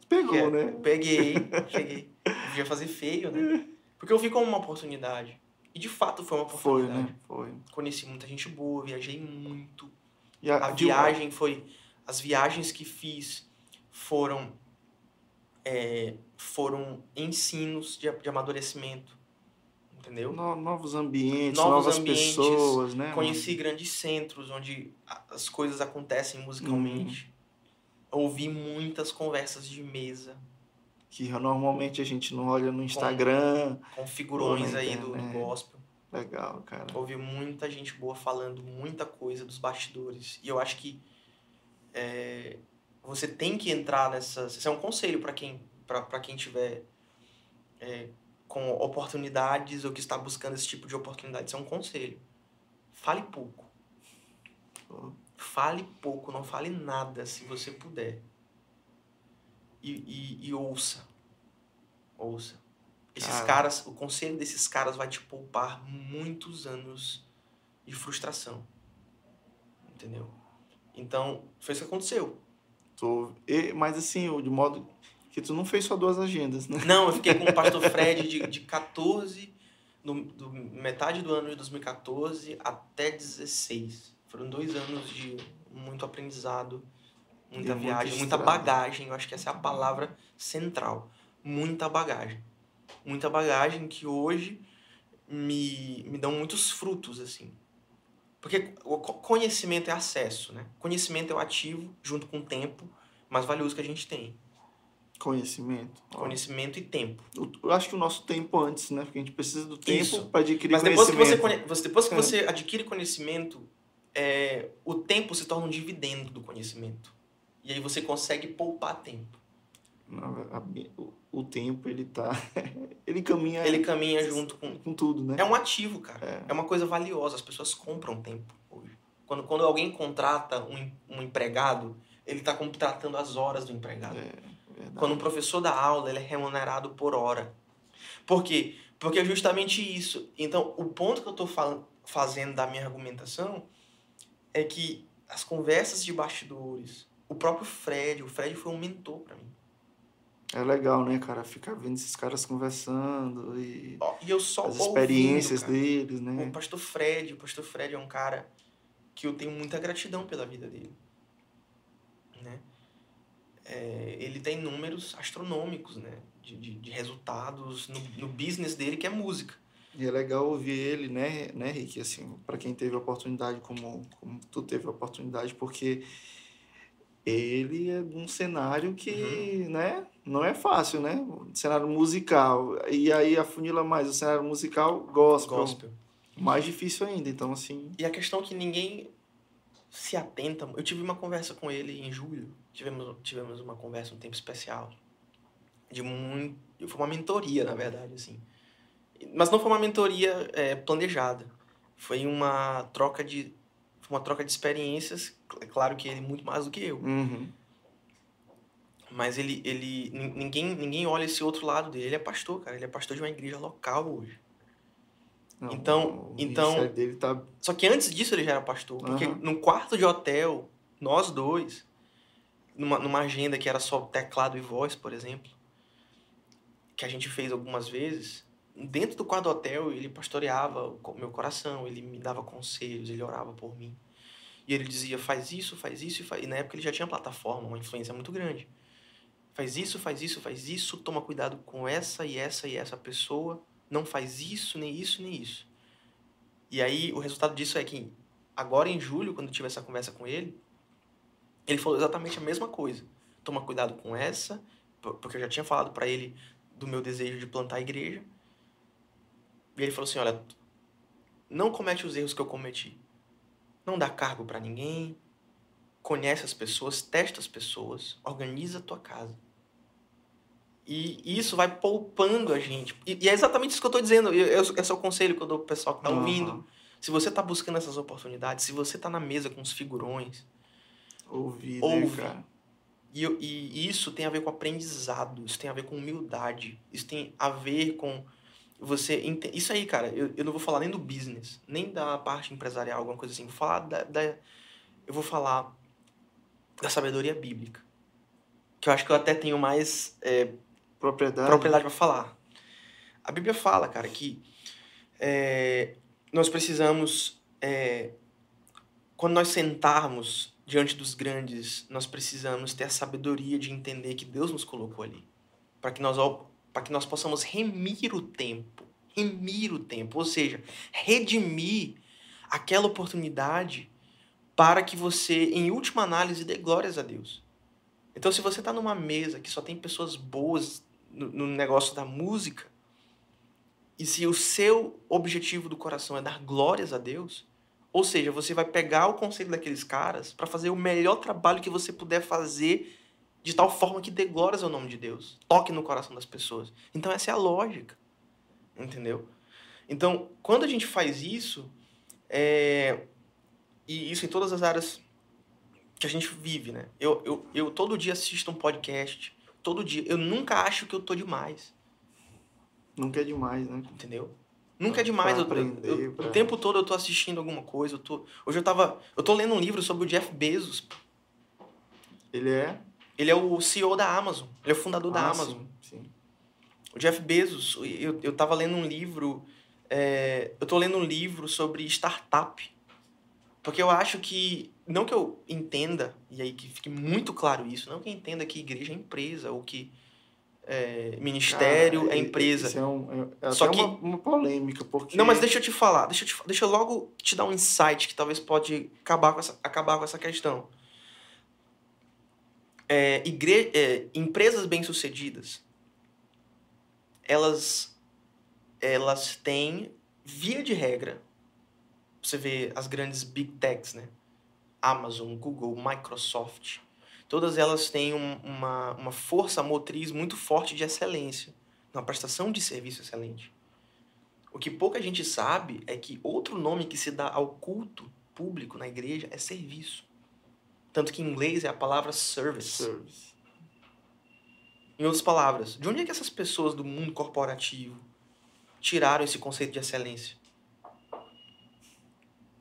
Pegou, é- né? Peguei, [LAUGHS] cheguei. Podia fazer feio, né? Porque eu vi como uma oportunidade. E de fato foi uma Foi, oportunidade. né? Foi. Conheci muita gente boa, viajei muito. E A de- viagem foi. As viagens que fiz foram. é, foram ensinos de, de amadurecimento. Entendeu? No- novos ambientes, Novos novas ambientes, pessoas, né? Conheci grandes centros onde as coisas acontecem musicalmente. Uhum. Ouvi muitas conversas de mesa Que normalmente a gente não olha no Instagram. com figurões Pô, aí do, do é. gospel. Legal, cara. Ouvi muita gente boa falando muita coisa dos bastidores. E eu acho que é, você tem que entrar nessa. Isso é um conselho para quem para quem tiver é, com oportunidades ou que está buscando esse tipo de oportunidade. Isso é um conselho. Fale pouco. Fale pouco, não fale nada se você puder. E, e, e ouça. Ouça. Esses Cara. caras, o conselho desses caras vai te poupar muitos anos de frustração. Entendeu? Então, foi isso que aconteceu. tô... e- Mas assim, de modo que tu não fez só duas agendas, né? Não, eu fiquei com o pastor [LAUGHS] Fred de, de 14, no, do, metade do ano de 2014 até 16. Foram dois anos de muito aprendizado, muita viagem, muita bagagem. Eu acho que essa é a palavra central. Muita bagagem. Muita bagagem que hoje me, me dão muitos frutos, assim. Porque o co- conhecimento é acesso, né? Conhecimento é o ativo, junto com o tempo, mais valioso que a gente tem. Conhecimento. Conhecimento e tempo. Eu acho que o nosso tempo antes, né? Porque a gente precisa do tempo para adquirir Mas depois que você, conhecimento. conhe- você- depois que É. você adquire conhecimento, é, o tempo se torna um dividendo do conhecimento. E aí você consegue poupar tempo. Não, a- o, o tempo, ele tá... [LAUGHS] ele caminha Ele caminha junto com. com tudo, né? É um ativo, cara. É. É, uma coisa valiosa. As pessoas compram tempo hoje. Quando, quando alguém contrata um, um empregado, ele está contratando as horas do empregado. É, verdade. Quando um professor dá aula, ele é remunerado por hora. Por quê? Porque é justamente isso. Então, o ponto que eu estou fazendo da minha argumentação é que as conversas de bastidores, o próprio Fred, o Fred foi um mentor para mim. É legal, né, cara? Ficar vendo esses caras conversando e E eu só as ouvindo, experiências cara. deles, O né? pastor Fred, o pastor Fred é um cara que eu tenho muita gratidão pela vida dele. É, ele tem números astronômicos, né? De, de, de resultados no, no business dele, que é música. E é legal ouvir ele, né, né, Rick? Assim, para quem teve a oportunidade, como, como tu teve a oportunidade, porque ele é um cenário que, Uhum. né, não é fácil, né? Um cenário musical. E aí afunila mais o cenário musical gospel. Gospel. Mais difícil ainda. Então, assim, E a questão que ninguém se atenta. Eu tive uma conversa com ele em julho. Tivemos, tivemos uma conversa, um tempo especial. De muito. Foi uma mentoria, na verdade, assim. Mas não foi uma mentoria é, planejada. Foi uma troca de. Uma troca de experiências. É claro que ele muito mais do que eu. uhum. Mas ele. ele nin- ninguém, ninguém olha esse outro lado dele. Ele é pastor, cara. Ele é pastor de uma igreja local hoje. Não, Então- o então- dele tá Só que antes disso ele já era pastor. Porque Aham. no quarto de hotel, nós dois, numa, numa agenda que era só teclado e voz, por exemplo, que a gente fez algumas vezes, dentro do quarto do hotel ele pastoreava o meu coração, ele me dava conselhos, ele orava por mim. E ele dizia, faz isso, faz isso, e, faz... e na época ele já tinha plataforma, uma influência muito grande. Faz isso, faz isso, faz isso, toma cuidado com essa e essa e essa pessoa, não faz isso, nem isso, nem isso. E aí, o resultado disso é que, agora em julho, quando eu tive essa conversa com ele, ele falou exatamente a mesma coisa. Toma cuidado com essa, por- porque eu já tinha falado para ele do meu desejo de plantar a igreja. E ele falou assim: olha, não comete os erros que eu cometi. Não dá cargo para ninguém, conhece as pessoas, testa as pessoas, organiza a tua casa. E isso vai poupando a gente. E, e é exatamente isso que eu estou dizendo. Eu- eu- Esse é o conselho que eu dou pro pessoal que está ouvindo. Aham. Se você está buscando essas oportunidades, se você está na mesa com os figurões, Ouvir, Ouve. né, cara? e, e isso tem a ver com aprendizado, isso tem a ver com humildade, isso tem a ver com você. ente- Isso aí, cara, eu, eu não vou falar nem do business, nem da parte empresarial, alguma coisa assim. Vou falar da, da- eu vou falar da sabedoria bíblica. Que eu acho que eu até tenho mais é, Propriedade. propriedade para falar. A Bíblia fala, cara, que é, nós precisamos, é, quando nós sentarmos diante dos grandes, nós precisamos ter a sabedoria de entender que Deus nos colocou ali, para que nós para que nós possamos remir o tempo remir o tempo, ou seja, redimir aquela oportunidade para que você, em última análise, dê glórias a Deus. Então, se você está numa mesa que só tem pessoas boas no, no negócio da música, e se o seu objetivo do coração é dar glórias a Deus, ou seja, você vai pegar o conselho daqueles caras para fazer o melhor trabalho que você puder fazer de tal forma que dê glórias ao nome de Deus, toque no coração das pessoas. Então essa é a lógica, entendeu? Então, quando a gente faz isso, é... e isso em todas as áreas que a gente vive, né? Eu, eu, eu todo dia assisto um podcast, todo dia. Eu nunca acho que eu tô demais. Nunca é demais, né? Entendeu? Nunca é demais. Eu, aprender, eu, pra... O tempo todo eu tô assistindo alguma coisa. Eu tô, hoje eu tava. Eu tô lendo um livro sobre o Jeff Bezos. Ele é? Ele é o CEO da Amazon. Ele é o fundador da Ah, Amazon. Sim, sim. O Jeff Bezos, eu, eu tava lendo um livro. é, eu tô lendo um livro sobre startup. Porque eu acho que. Não que eu entenda, e aí que fique muito claro isso, não que eu entenda que igreja é empresa, ou que é, ministério Cara, é empresa. É, um, é, é Só que- uma, uma polêmica, porque... Não, mas deixa eu te falar, deixa eu, te, deixa eu logo te dar um insight que talvez pode acabar com essa, acabar com essa questão. É, igre, é, empresas bem-sucedidas, elas, elas têm, via de regra, você vê as grandes big techs, né? Amazon, Google, Microsoft, todas elas têm um- uma, uma força motriz muito forte de excelência, na prestação de serviço excelente. O que pouca gente sabe é que outro nome que se dá ao culto público na igreja é serviço. Tanto que em inglês é a palavra service. Service. Em outras palavras, de onde é que essas pessoas do mundo corporativo tiraram esse conceito de excelência?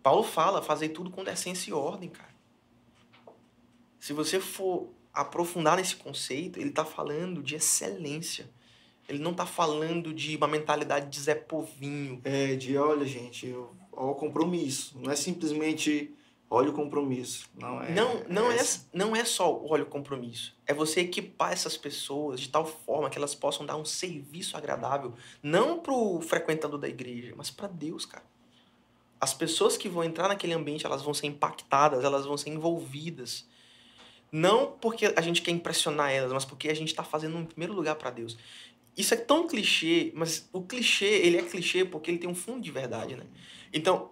Paulo fala, fazer tudo com decência e ordem, cara. Se você for aprofundar nesse conceito, ele está falando de excelência. Ele não está falando de uma mentalidade de Zé Povinho, É, de olha, gente, eu, ó, o compromisso. Não é simplesmente olha o compromisso. Não é. não, não, é, essa. não é só olha o compromisso. É você equipar essas pessoas de tal forma que elas possam dar um serviço agradável, não pro frequentador da igreja, mas para Deus, cara. As pessoas que vão entrar naquele ambiente, elas vão ser impactadas, elas vão ser envolvidas. Não porque a gente quer impressionar elas, mas porque a gente está fazendo em primeiro lugar para Deus. Isso é tão clichê, mas o clichê, ele é clichê porque ele tem um fundo de verdade, né? Então,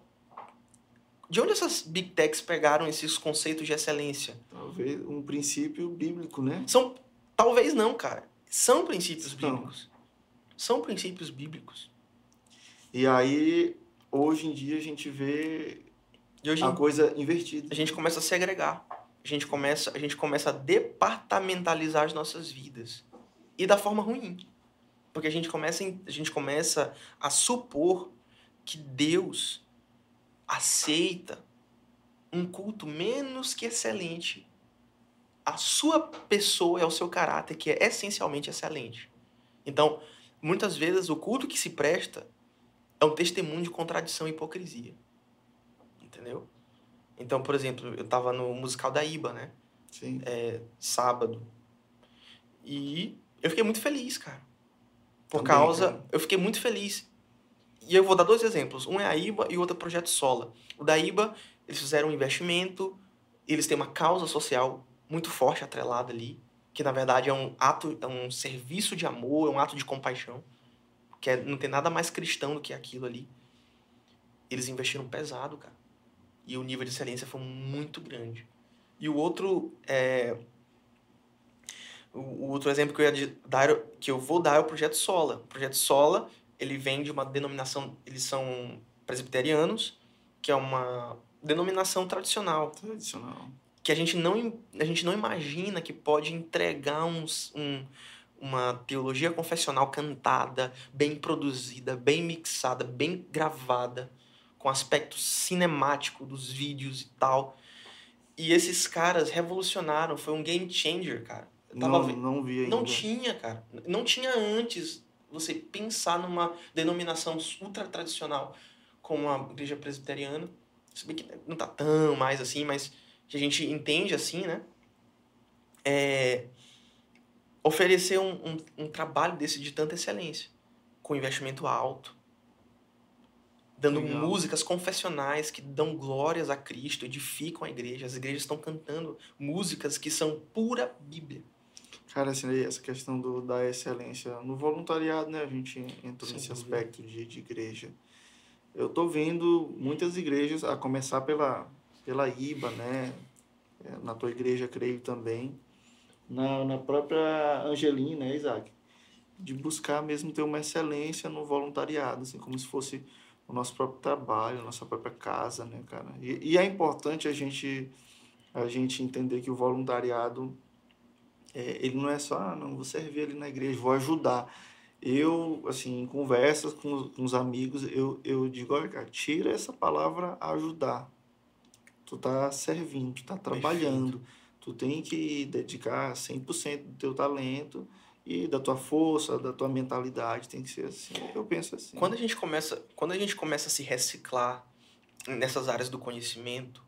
de onde essas big techs pegaram esses conceitos de excelência? Talvez um princípio bíblico, né? São talvez não, cara. São princípios bíblicos. São princípios bíblicos. E aí, hoje em dia, a gente vê hoje a coisa invertida. a gente começa a segregar. A gente começa, a gente começa a departamentalizar as nossas vidas. E da forma ruim. Porque a gente começa, em- a gente começa a supor que Deus aceita um culto menos que excelente à sua pessoa e ao seu caráter, que é essencialmente excelente. Então, muitas vezes o culto que se presta é um testemunho de contradição e hipocrisia. Entendeu? Então, por exemplo, eu tava no musical da Iba, né? Sim. É, sábado. E eu fiquei muito feliz, cara. Por Também, causa. cara. Eu fiquei muito feliz. E eu vou dar dois exemplos. Um é a IBA e o outro é o Projeto Sola. O da IBA, eles fizeram um investimento, eles têm uma causa social muito forte atrelada ali, que na verdade é um ato, é um serviço de amor, é um ato de compaixão, que é, não tem nada mais cristão do que aquilo ali. Eles investiram pesado, cara. E o nível de excelência foi muito grande. E o outro é o outro exemplo que eu, dar, que eu vou dar é o Projeto Sola. O Projeto Sola, ele vem de uma denominação, eles são presbiterianos, que é uma denominação tradicional, Tradicional. que a gente não, a gente não imagina que pode entregar uns, um, uma teologia confessional cantada, bem produzida, bem mixada, bem gravada, com aspecto cinemático dos vídeos e tal. E esses caras revolucionaram, foi um game changer, cara. Eu tava Não, não vi ainda. não tinha, cara. Não tinha antes você pensar numa denominação ultra tradicional como a igreja presbiteriana. Se bem que não tá tão mais assim, mas que a gente entende assim, né? É oferecer um, um, um trabalho desse de tanta excelência, com investimento alto, dando Legal. músicas confessionais que dão glórias a Cristo, edificam a igreja. As igrejas estão cantando músicas que são pura Bíblia. Cara, assim, essa questão do, da excelência no voluntariado, né? A gente entrou nesse aspecto de, de igreja. Eu tô vendo muitas igrejas, a começar pela, pela IBA, né? É, Na tua igreja, creio também. Na, na própria Angelina, né, Isaac? De buscar mesmo ter uma excelência no voluntariado, assim, como se fosse o nosso próprio trabalho, a nossa própria casa, né, cara? E, e é importante a gente, a gente entender que o voluntariado é, ele não é só, ah, não, vou servir ali na igreja, vou ajudar. Eu, assim, em conversas com, com os amigos, eu, eu digo, olha, cara, tira essa palavra ajudar. Tu tá servindo, tu tá trabalhando. Tu tem que dedicar 100% do teu talento e da tua força, da tua mentalidade, tem que ser assim. Eu penso assim. Quando a gente começa, quando a gente começa a se reciclar nessas áreas do conhecimento,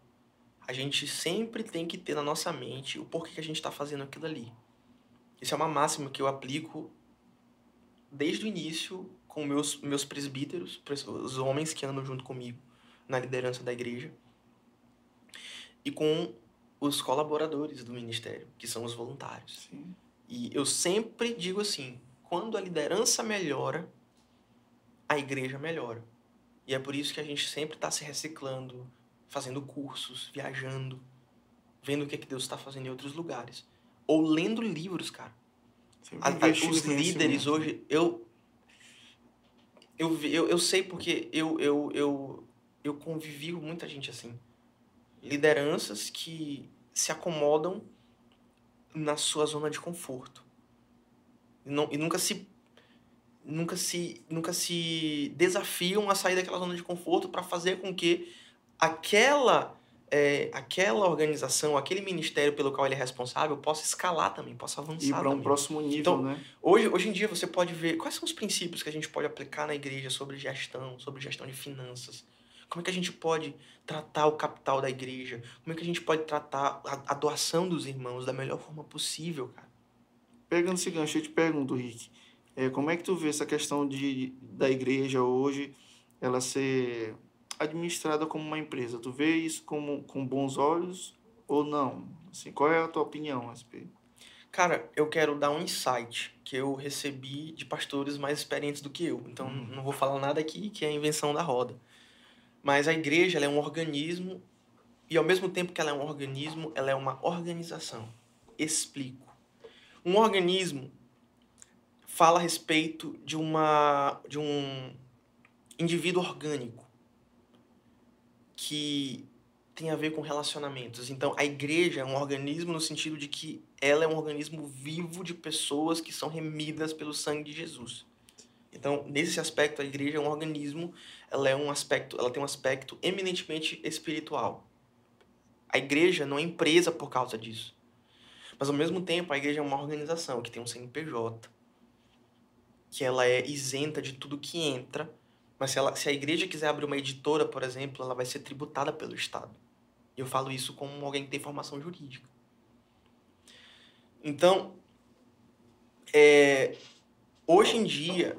a gente sempre tem que ter na nossa mente o porquê que a gente está fazendo aquilo ali. Isso é uma máxima que eu aplico desde o início com meus meus presbíteros, os homens que andam junto comigo na liderança da igreja, e com os colaboradores do ministério, que são os voluntários. Sim. E eu sempre digo assim: quando a liderança melhora, a igreja melhora. E é por isso que a gente sempre está se reciclando, fazendo cursos, viajando, vendo o que, é que Deus está fazendo em outros lugares. Ou lendo livros, cara. A- os líderes conhecimento. hoje, eu, eu, eu, eu sei porque eu, eu, eu, eu convivi com muita gente assim. Lideranças que se acomodam na sua zona de conforto. E, não, e nunca se nunca se nunca se desafiam a sair daquela zona de conforto para fazer com que aquela é, aquela organização, aquele ministério pelo qual ele é responsável possa escalar também, possa avançar Ir para um próximo nível, Então, né? Hoje, hoje em dia você pode ver quais são os princípios que a gente pode aplicar na igreja sobre gestão, sobre gestão de finanças. Como é que a gente pode tratar o capital da igreja? Como é que a gente pode tratar a, a doação dos irmãos da melhor forma possível, cara? Pegando esse gancho, eu te pergunto, Rick, é, como é que tu vê essa questão de, da igreja hoje, ela ser administrada como uma empresa? Tu vê isso como, com bons olhos ou não? Assim, qual é a tua opinião a respeito? Cara, eu quero dar um insight que eu recebi de pastores mais experientes do que eu. Então, Uhum. não vou falar nada aqui que é a invenção da roda. Mas a igreja é um organismo e ao mesmo tempo que ela é um organismo, ela é uma organização. Explico. Um organismo fala a respeito de uma de um indivíduo orgânico que tem a ver com relacionamentos. Então, a igreja é um organismo no sentido de que ela é um organismo vivo de pessoas que são remidas pelo sangue de Jesus. Então, nesse aspecto, a igreja é um organismo, ela é um aspecto, ela tem um aspecto eminentemente espiritual. A igreja não é empresa por causa disso. Mas ao mesmo tempo, a igreja é uma organização que tem um CNPJ, que ela é isenta de tudo que entra, mas se, ela, se a igreja quiser abrir uma editora, por exemplo, ela vai ser tributada pelo Estado. E eu falo isso como alguém que tem formação jurídica. Então, é, hoje em dia,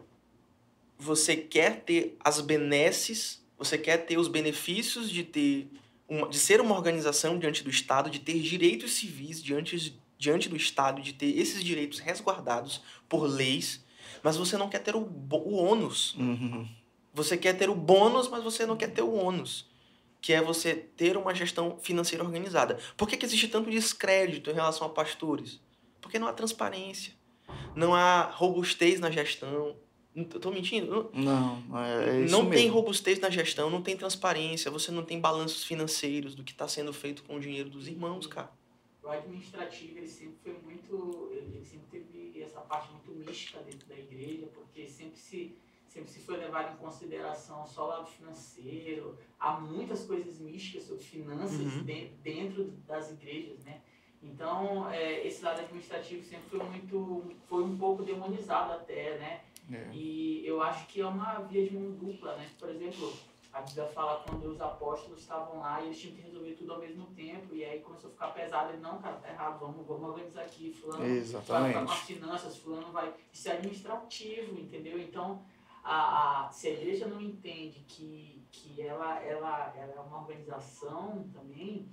você quer ter as benesses, você quer ter os benefícios de ter uma, de ser uma organização diante do Estado, de ter direitos civis diante, diante do Estado, de ter esses direitos resguardados por leis, mas você não quer ter o, o ônus. Uhum. Você quer ter o bônus, mas você não quer ter o ônus. Que é você ter uma gestão financeira organizada. Por que, que existe tanto descrédito em relação a pastores? Porque não há transparência. Não há robustez na gestão. Eu tô mentindo? Não, Não, é, é isso não tem mesmo. robustez na gestão, não tem transparência, você não tem balanços financeiros do que está sendo feito com o dinheiro dos irmãos, cara. O administrativo, ele sempre foi muito. Ele sempre teve essa parte muito mística dentro da igreja, porque sempre se, sempre se foi levado em consideração só o lado financeiro. Há muitas coisas místicas sobre finanças Uhum. de- dentro das igrejas, né? Então, é, esse lado administrativo sempre foi muito. foi um pouco demonizado até, né? É. E eu acho que é uma via de mão dupla, né? Por exemplo, a Bíblia fala quando os apóstolos estavam lá e eles tinham que resolver tudo ao mesmo tempo, e aí começou a ficar pesado. Ele, não, cara, tá errado, vamos, vamos organizar aqui. Fulano vai ficar com as Exatamente. finanças, fulano vai. Isso é administrativo, entendeu? Então, a, a, se a igreja não entende que, que ela, ela, ela é uma organização também,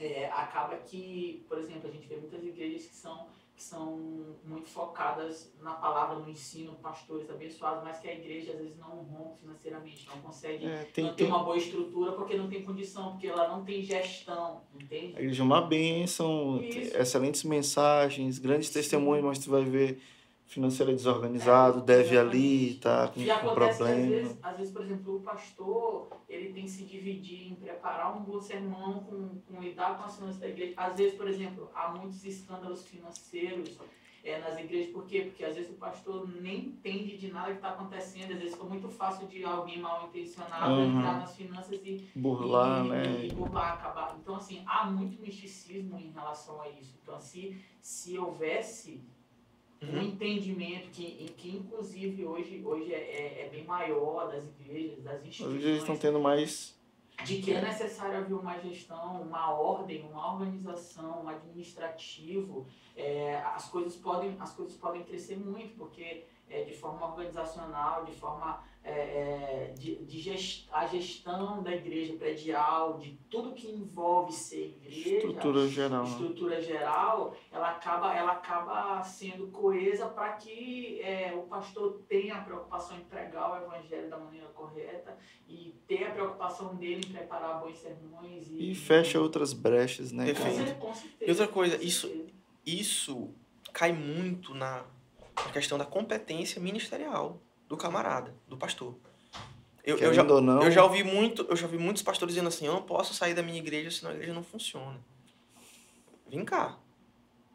é, acaba que, por exemplo, a gente vê muitas igrejas que são, que são muito focadas na palavra, no ensino, pastores abençoados, mas que a igreja às vezes não rompe financeiramente, não consegue, É, tem, não tem uma boa estrutura porque não tem condição, porque ela não tem gestão, entende? a igreja é uma bênção, excelentes mensagens, grandes testemunhos, mas tu vai ver financeiro desorganizado, É, deve ali, tá com, E com que às problema. vezes, às vezes, por exemplo, o pastor, ele tem que se dividir em preparar um bom sermão, com, com lidar com as finanças da igreja. Às vezes, por exemplo, há muitos escândalos financeiros é, nas igrejas. Por quê? Porque às vezes o pastor nem entende de nada que está acontecendo. Às vezes fica muito fácil de alguém mal intencionado Uhum. entrar nas finanças e Burlar, e, né? E burlar, acabar. Então, assim, há muito misticismo em relação a isso. Então, se, se houvesse um Uhum. entendimento que, que inclusive hoje, hoje é, é, é bem maior das igrejas, das As igrejas estão instituições, tendo mais. de que é necessário haver uma gestão, uma ordem, uma organização, um administrativo, é, as, coisas podem, as coisas podem crescer muito, porque é, de forma organizacional, de forma é, é, de, de gest, a gestão da igreja predial, de tudo que envolve ser igreja, Estrutura geral. né? estrutura geral, ela acaba, ela acaba sendo coesa para que é, o pastor tenha a preocupação em pregar o evangelho da maneira correta e ter a preocupação dele em preparar bons sermões. E, E fecha outras brechas, né? Com cara? Perfeito. cer- com certeza. E outra coisa, isso- certeza. Isso cai muito na, na questão da competência ministerial do camarada, do pastor. Eu, eu, já, não, eu já ouvi muito, eu já ouvi muitos pastores dizendo assim, eu não posso sair da minha igreja senão a igreja não funciona. Vem cá.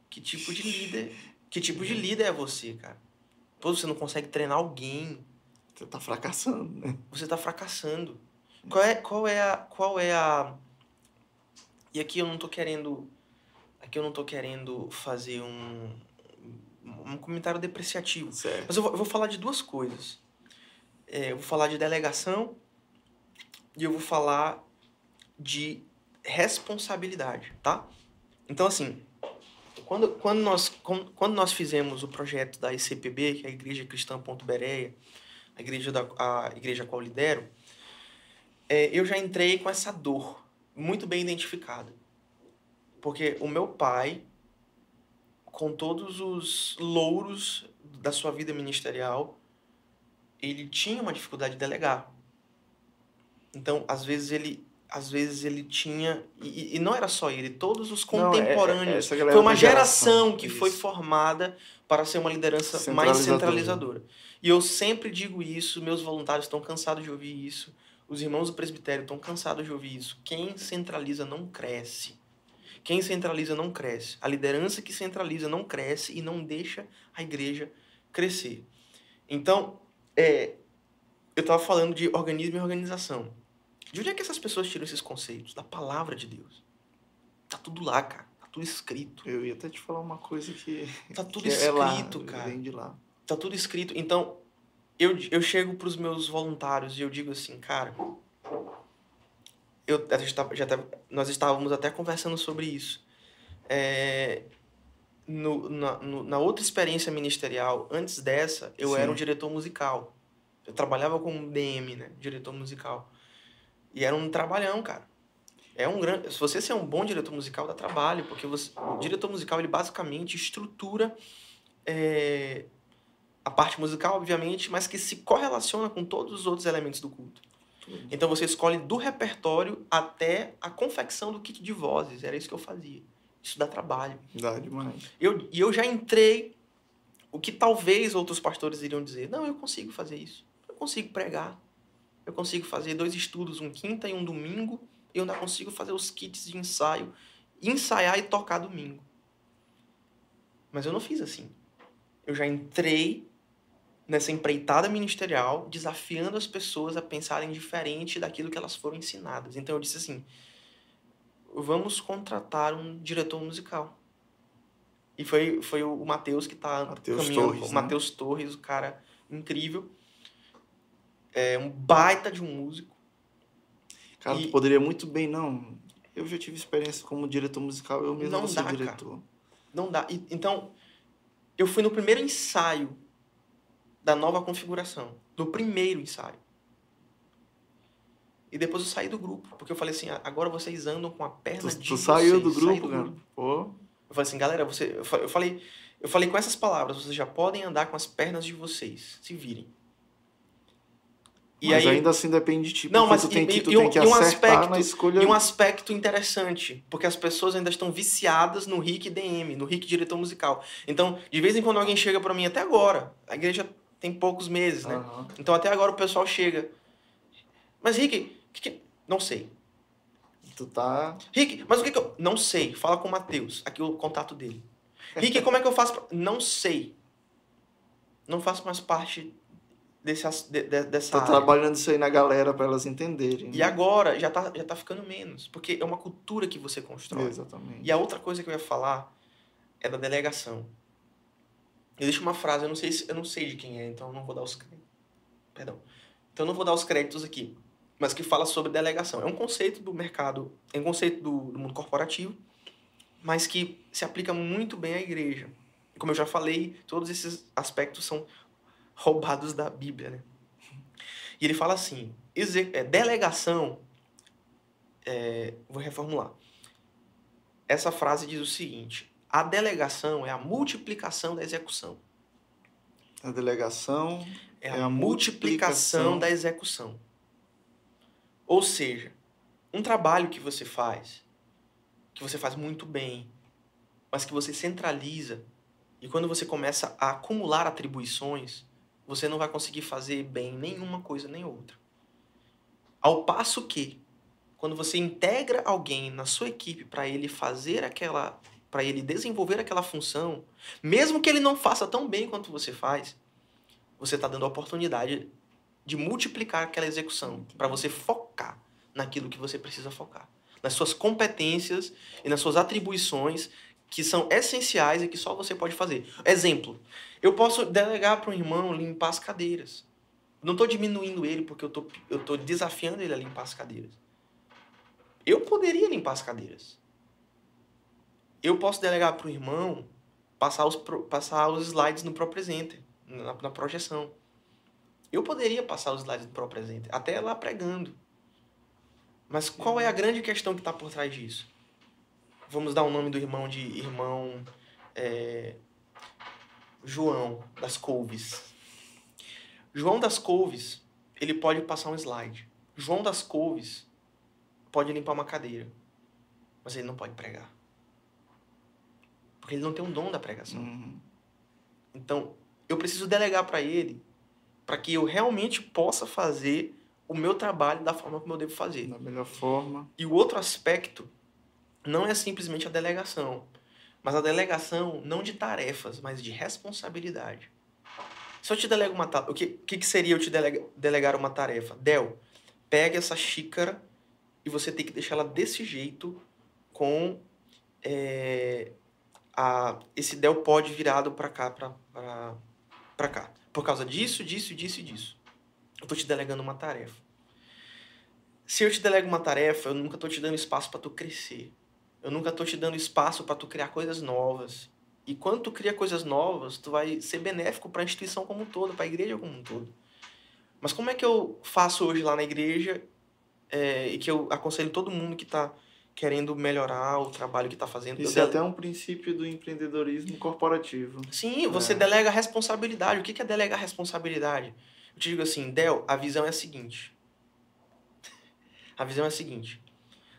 Que tipo de líder, que tipo de líder é você, cara? Pô, você não consegue treinar alguém, você tá fracassando, né? você está fracassando. Qual é, qual é a qual é a E aqui eu não tô querendo aqui eu não tô querendo fazer um um comentário depreciativo. Certo. Mas eu vou, eu vou falar de duas coisas. É, eu vou falar de delegação e eu vou falar de responsabilidade, tá? Então, assim, quando, quando, nós, quando, nós fizemos o projeto da ICPB, que é a Igreja Cristã Ponto Bereia, a igreja, da, a igreja a qual lidero, é, eu já entrei com essa dor muito bem identificada. Porque o meu pai, com todos os louros da sua vida ministerial, ele tinha uma dificuldade de delegar. Então, às vezes ele, às vezes ele tinha e, e não era só ele, todos os Não, é- é- contemporâneos. galera foi uma da geração, que isso. foi formada para ser uma liderança mais Centralizadora. centralizadora. E eu sempre digo isso, meus voluntários estão cansados de ouvir isso, os irmãos do presbitério estão cansados de ouvir isso. Quem centraliza não cresce. Quem centraliza não cresce. A liderança que centraliza não cresce e não deixa a igreja crescer. Então, é, eu estava falando de organismo e organização. De onde é que essas pessoas tiram esses conceitos? Da palavra de Deus. Tá tudo lá, cara. Tá tudo escrito. Eu ia até te falar uma coisa que, Tá tudo que é lá, escrito, cara. vem de lá. Tá tudo escrito. Então, eu, eu chego pros meus voluntários e eu digo assim, cara. Eu, já tava- nós estávamos até conversando sobre isso. É, no, na, no- na outra experiência ministerial, antes dessa, eu Sim. era um diretor musical. Eu trabalhava como DM, né? Diretor musical. E era um trabalhão, cara. É um grande. Se você ser um bom diretor musical, dá trabalho, porque você, o diretor musical ele basicamente estrutura é, a parte musical, obviamente, mas que se correlaciona com todos os outros elementos do culto. Então você escolhe do repertório até a confecção do kit de vozes. Era isso que eu fazia. Isso dá trabalho. Dá demais. Eu, e eu já entrei o que talvez outros pastores iriam dizer. Não, eu consigo fazer isso. Eu consigo pregar. Eu consigo fazer dois estudos, um quinta e um domingo. E eu ainda consigo fazer os kits de ensaio. Ensaiar e tocar domingo. Mas eu não fiz assim. Eu já entrei nessa empreitada ministerial, desafiando as pessoas a pensarem diferente daquilo que elas foram ensinadas. Então eu disse assim: vamos contratar um diretor musical. E foi, foi o Matheus que tá Matheus caminhando. Torres, o né? Matheus Torres, o cara incrível. É um baita de um músico. Cara, E- tu poderia muito bem, não. Eu já tive experiência como diretor musical, eu mesmo Não vou ser dá, cara. diretor. Não dá. E- então, eu fui no primeiro ensaio da nova configuração. No primeiro ensaio. E depois eu saí do grupo, porque eu falei assim, "Ah, agora vocês andam com a perna Tu, de tu vocês. saiu do grupo, cara? Pô, Eu falei assim, galera, você, eu fa- eu falei, eu falei com essas palavras, vocês já podem andar com as pernas de vocês, se virem. E mas aí, ainda assim depende de ti. Não, mas tu tem que, tu e tem que um acertar aspecto- na escolha. E um aspecto interessante, porque as pessoas ainda estão viciadas no RIC DM, no RIC diretor musical. Então, de vez em quando alguém chega pra mim, até agora, a igreja tem poucos meses, né? Aham. Então até agora o pessoal chega. Mas Rick, que que- não sei. Tu tá. Rick, mas o que, que eu. Não sei. Fala com o Matheus. Aqui o contato dele. Rick, como é que eu faço? Pra... Não sei. Não faço mais parte desse, de- de- dessa Tá área. trabalhando isso aí na galera pra elas entenderem. E né? agora já tá, já tá ficando menos. Porque é uma cultura que você constrói. Exatamente. E a outra coisa que eu ia falar é da delegação. Existe uma frase, eu não sei, se- eu não sei de quem é, então não vou dar os créditos. Perdão. Então não vou dar os créditos aqui, mas que fala sobre delegação. É um conceito do mercado, é um conceito do, do mundo corporativo, mas que se aplica muito bem à igreja. Como eu já falei, todos esses aspectos são roubados da Bíblia, né? E ele fala assim: é, delegação. é, vou reformular. Essa frase diz o seguinte: a delegação é a multiplicação da execução. A delegação. É a, É a multiplicação multiplicação. da execução. Ou seja, um trabalho que você faz, que você faz muito bem, mas que você centraliza, e quando você começa a acumular atribuições, você não vai conseguir fazer bem nenhuma coisa nem outra. Ao passo que, quando você integra alguém na sua equipe para ele fazer aquela, para ele desenvolver aquela função, mesmo que ele não faça tão bem quanto você faz, você está dando a oportunidade de multiplicar aquela execução para você focar naquilo que você precisa focar, nas suas competências e nas suas atribuições que são essenciais e que só você pode fazer. Exemplo, eu posso delegar para um irmão limpar as cadeiras. Não estou diminuindo ele porque eu tô, tô desafiando ele a limpar as cadeiras. Eu poderia limpar as cadeiras. Eu posso delegar para o irmão passar os, passar os slides no ProPresenter, na, na projeção. Eu poderia passar os slides do ProPresenter, até lá pregando. Mas qual é a grande questão que está por trás disso? Vamos dar o nome do irmão de irmão é, João das Couves. João das Couves, ele pode passar um slide. João das Couves pode limpar uma cadeira, mas ele não pode pregar. Porque ele não tem um dom da pregação. Uhum. Então, eu preciso delegar para ele para que eu realmente possa fazer o meu trabalho da forma como eu devo fazer. Da melhor forma. E o outro aspecto não é simplesmente a delegação, mas a delegação não de tarefas, mas de responsabilidade. Se eu te delego uma tarefa, o que, que, que seria eu te delega- delegar uma tarefa? Del, pega essa xícara e você tem que deixar ela desse jeito com é, a, esse del pod virado para cá, para cá. Por causa disso, disso, disso e disso. Eu tô te delegando uma tarefa. Se eu te delego uma tarefa, eu nunca tô te dando espaço para tu crescer. Eu nunca tô te dando espaço para tu criar coisas novas. E quando tu cria coisas novas, tu vai ser benéfico para a instituição como um todo, para a igreja como um todo. Mas como é que eu faço hoje lá na igreja é, e que eu aconselho todo mundo que está querendo melhorar o trabalho que está fazendo? Isso Eu é até um princípio do empreendedorismo corporativo. Sim, você É. delega responsabilidade. O que é delegar responsabilidade? Eu te digo assim, Del, a visão é a seguinte. A visão é a seguinte.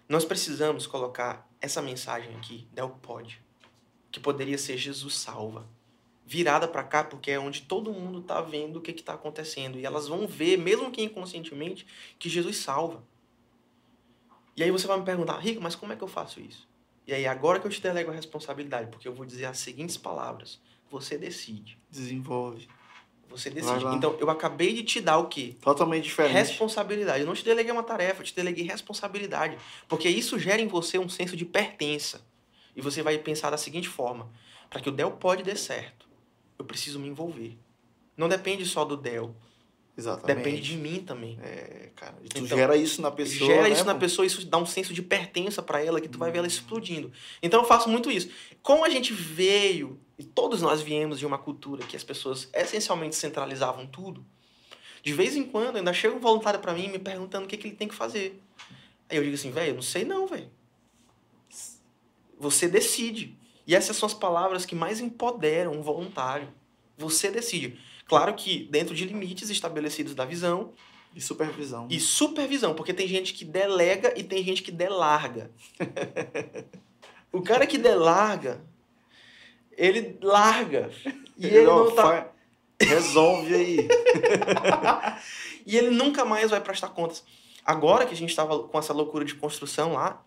Nós precisamos colocar essa mensagem aqui, Del pode, que poderia ser Jesus salva, virada para cá porque é onde todo mundo tá vendo o que que tá acontecendo e elas vão ver, mesmo que inconscientemente, que Jesus salva. E aí você vai me perguntar, Rico, mas como é que eu faço isso? E aí agora que eu te delego a responsabilidade, porque eu vou dizer as seguintes palavras: você decide. Desenvolve. Você decide. Então, eu acabei de te dar o quê? Totalmente diferente. Responsabilidade. Eu não te deleguei uma tarefa, eu te deleguei responsabilidade. Porque isso gera em você um senso de pertença. E você vai pensar da seguinte forma: para que o Del pode dar certo, eu preciso me envolver. Não depende só do Del, Exatamente. depende de mim também. É, cara. Tu Então, gera isso na pessoa. Gera né, isso na pessoa, isso dá um senso de pertença para ela que tu vai ver ela explodindo. Então eu faço muito isso. Como a gente veio, e todos nós viemos de uma cultura que as pessoas essencialmente centralizavam tudo, De vez em quando, ainda chega um voluntário para mim me perguntando o que, que ele tem que fazer. Aí eu digo assim, velho, eu não sei não, velho. Você decide. E essas são as palavras que mais empoderam um voluntário. Você decide. Claro que dentro de limites estabelecidos da visão. E supervisão. E supervisão, porque tem gente que delega e tem gente que delarga. [LAUGHS] o cara que delarga, ele larga. E ele, ele não tá... Resolve aí. [LAUGHS] e ele nunca mais vai prestar contas. Agora que a gente estava com essa loucura de construção lá,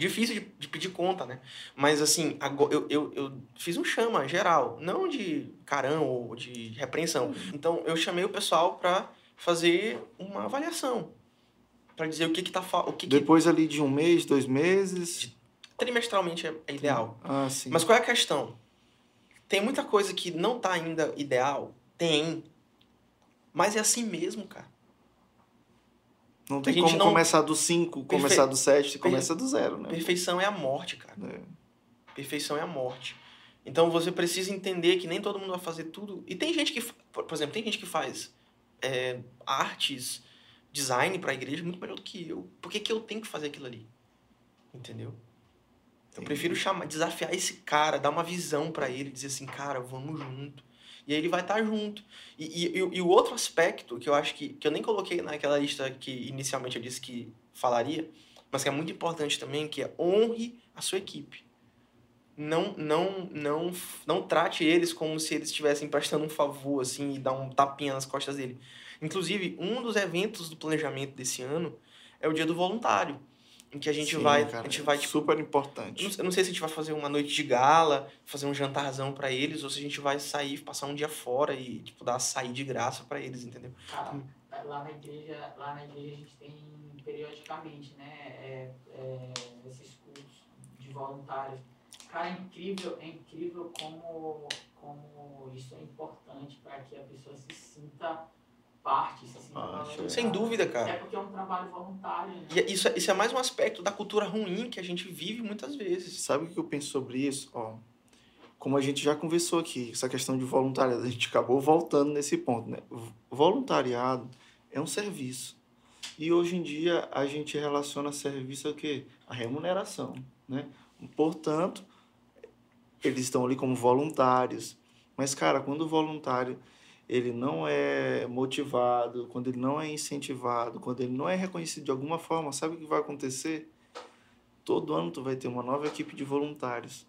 difícil de, de, pedir conta, né? Mas assim, agora, eu, eu, eu fiz um chama geral, não de carão ou de repreensão. Então eu chamei o pessoal para fazer uma avaliação. para dizer o que que tá o que Depois que... ali de um mês, dois meses. Trimestralmente é, é ideal. Ah, sim. Mas qual é a questão? Tem muita coisa que não tá ainda ideal? Tem. Mas é assim mesmo, cara. Não tem como não... começar do 5, Perfe... começar do 7, você per... começa do zero, né? Perfeição é a morte, cara. É. Perfeição é a morte. Então você precisa entender que nem todo mundo vai fazer tudo. E tem gente que, por exemplo, tem gente que faz é, artes, design para a igreja muito melhor do que eu. Por que, que eu tenho que fazer aquilo ali? Entendeu? Eu prefiro chamar, desafiar esse cara, dar uma visão para ele, dizer assim, cara, vamos junto. E aí ele vai estar tá junto. E, e, e, o outro aspecto que eu acho que, que eu nem coloquei naquela lista que inicialmente eu disse que falaria, mas que é muito importante também, que é honre a sua equipe. Não, não, não, não trate eles como se eles estivessem prestando um favor, assim, e dar um tapinha nas costas dele. Inclusive, um dos eventos do planejamento desse ano é o Dia do Voluntário em que a gente Sim, vai, cara, a gente vai tipo, super importante. Eu não sei se a gente vai fazer uma noite de gala, fazer um jantarzão para eles, ou se a gente vai sair, passar um dia fora e tipo dar sair de graça para eles, entendeu? Cara, lá na igreja, lá na igreja a gente tem periodicamente, né, é, é, esses cursos de voluntários. Cara, é incrível, é incrível como como isso é importante para que a pessoa se sinta parte, se assim, ah, Sem dúvida, cara. É porque é um trabalho voluntário. Né? E é, isso, é, isso é mais um aspecto da cultura ruim que a gente vive muitas vezes. Sabe o que eu penso sobre isso? Ó, como a gente já conversou aqui, essa questão de voluntariado, a gente acabou voltando nesse ponto, né? Voluntariado é um serviço. E hoje em dia a gente relaciona serviço a quê? A remuneração, né? Portanto, eles estão ali como voluntários. Mas, cara, quando o voluntário ele não é motivado, quando ele não é incentivado, quando ele não é reconhecido de alguma forma, sabe o que vai acontecer? Todo ano tu vai ter uma nova equipe de voluntários.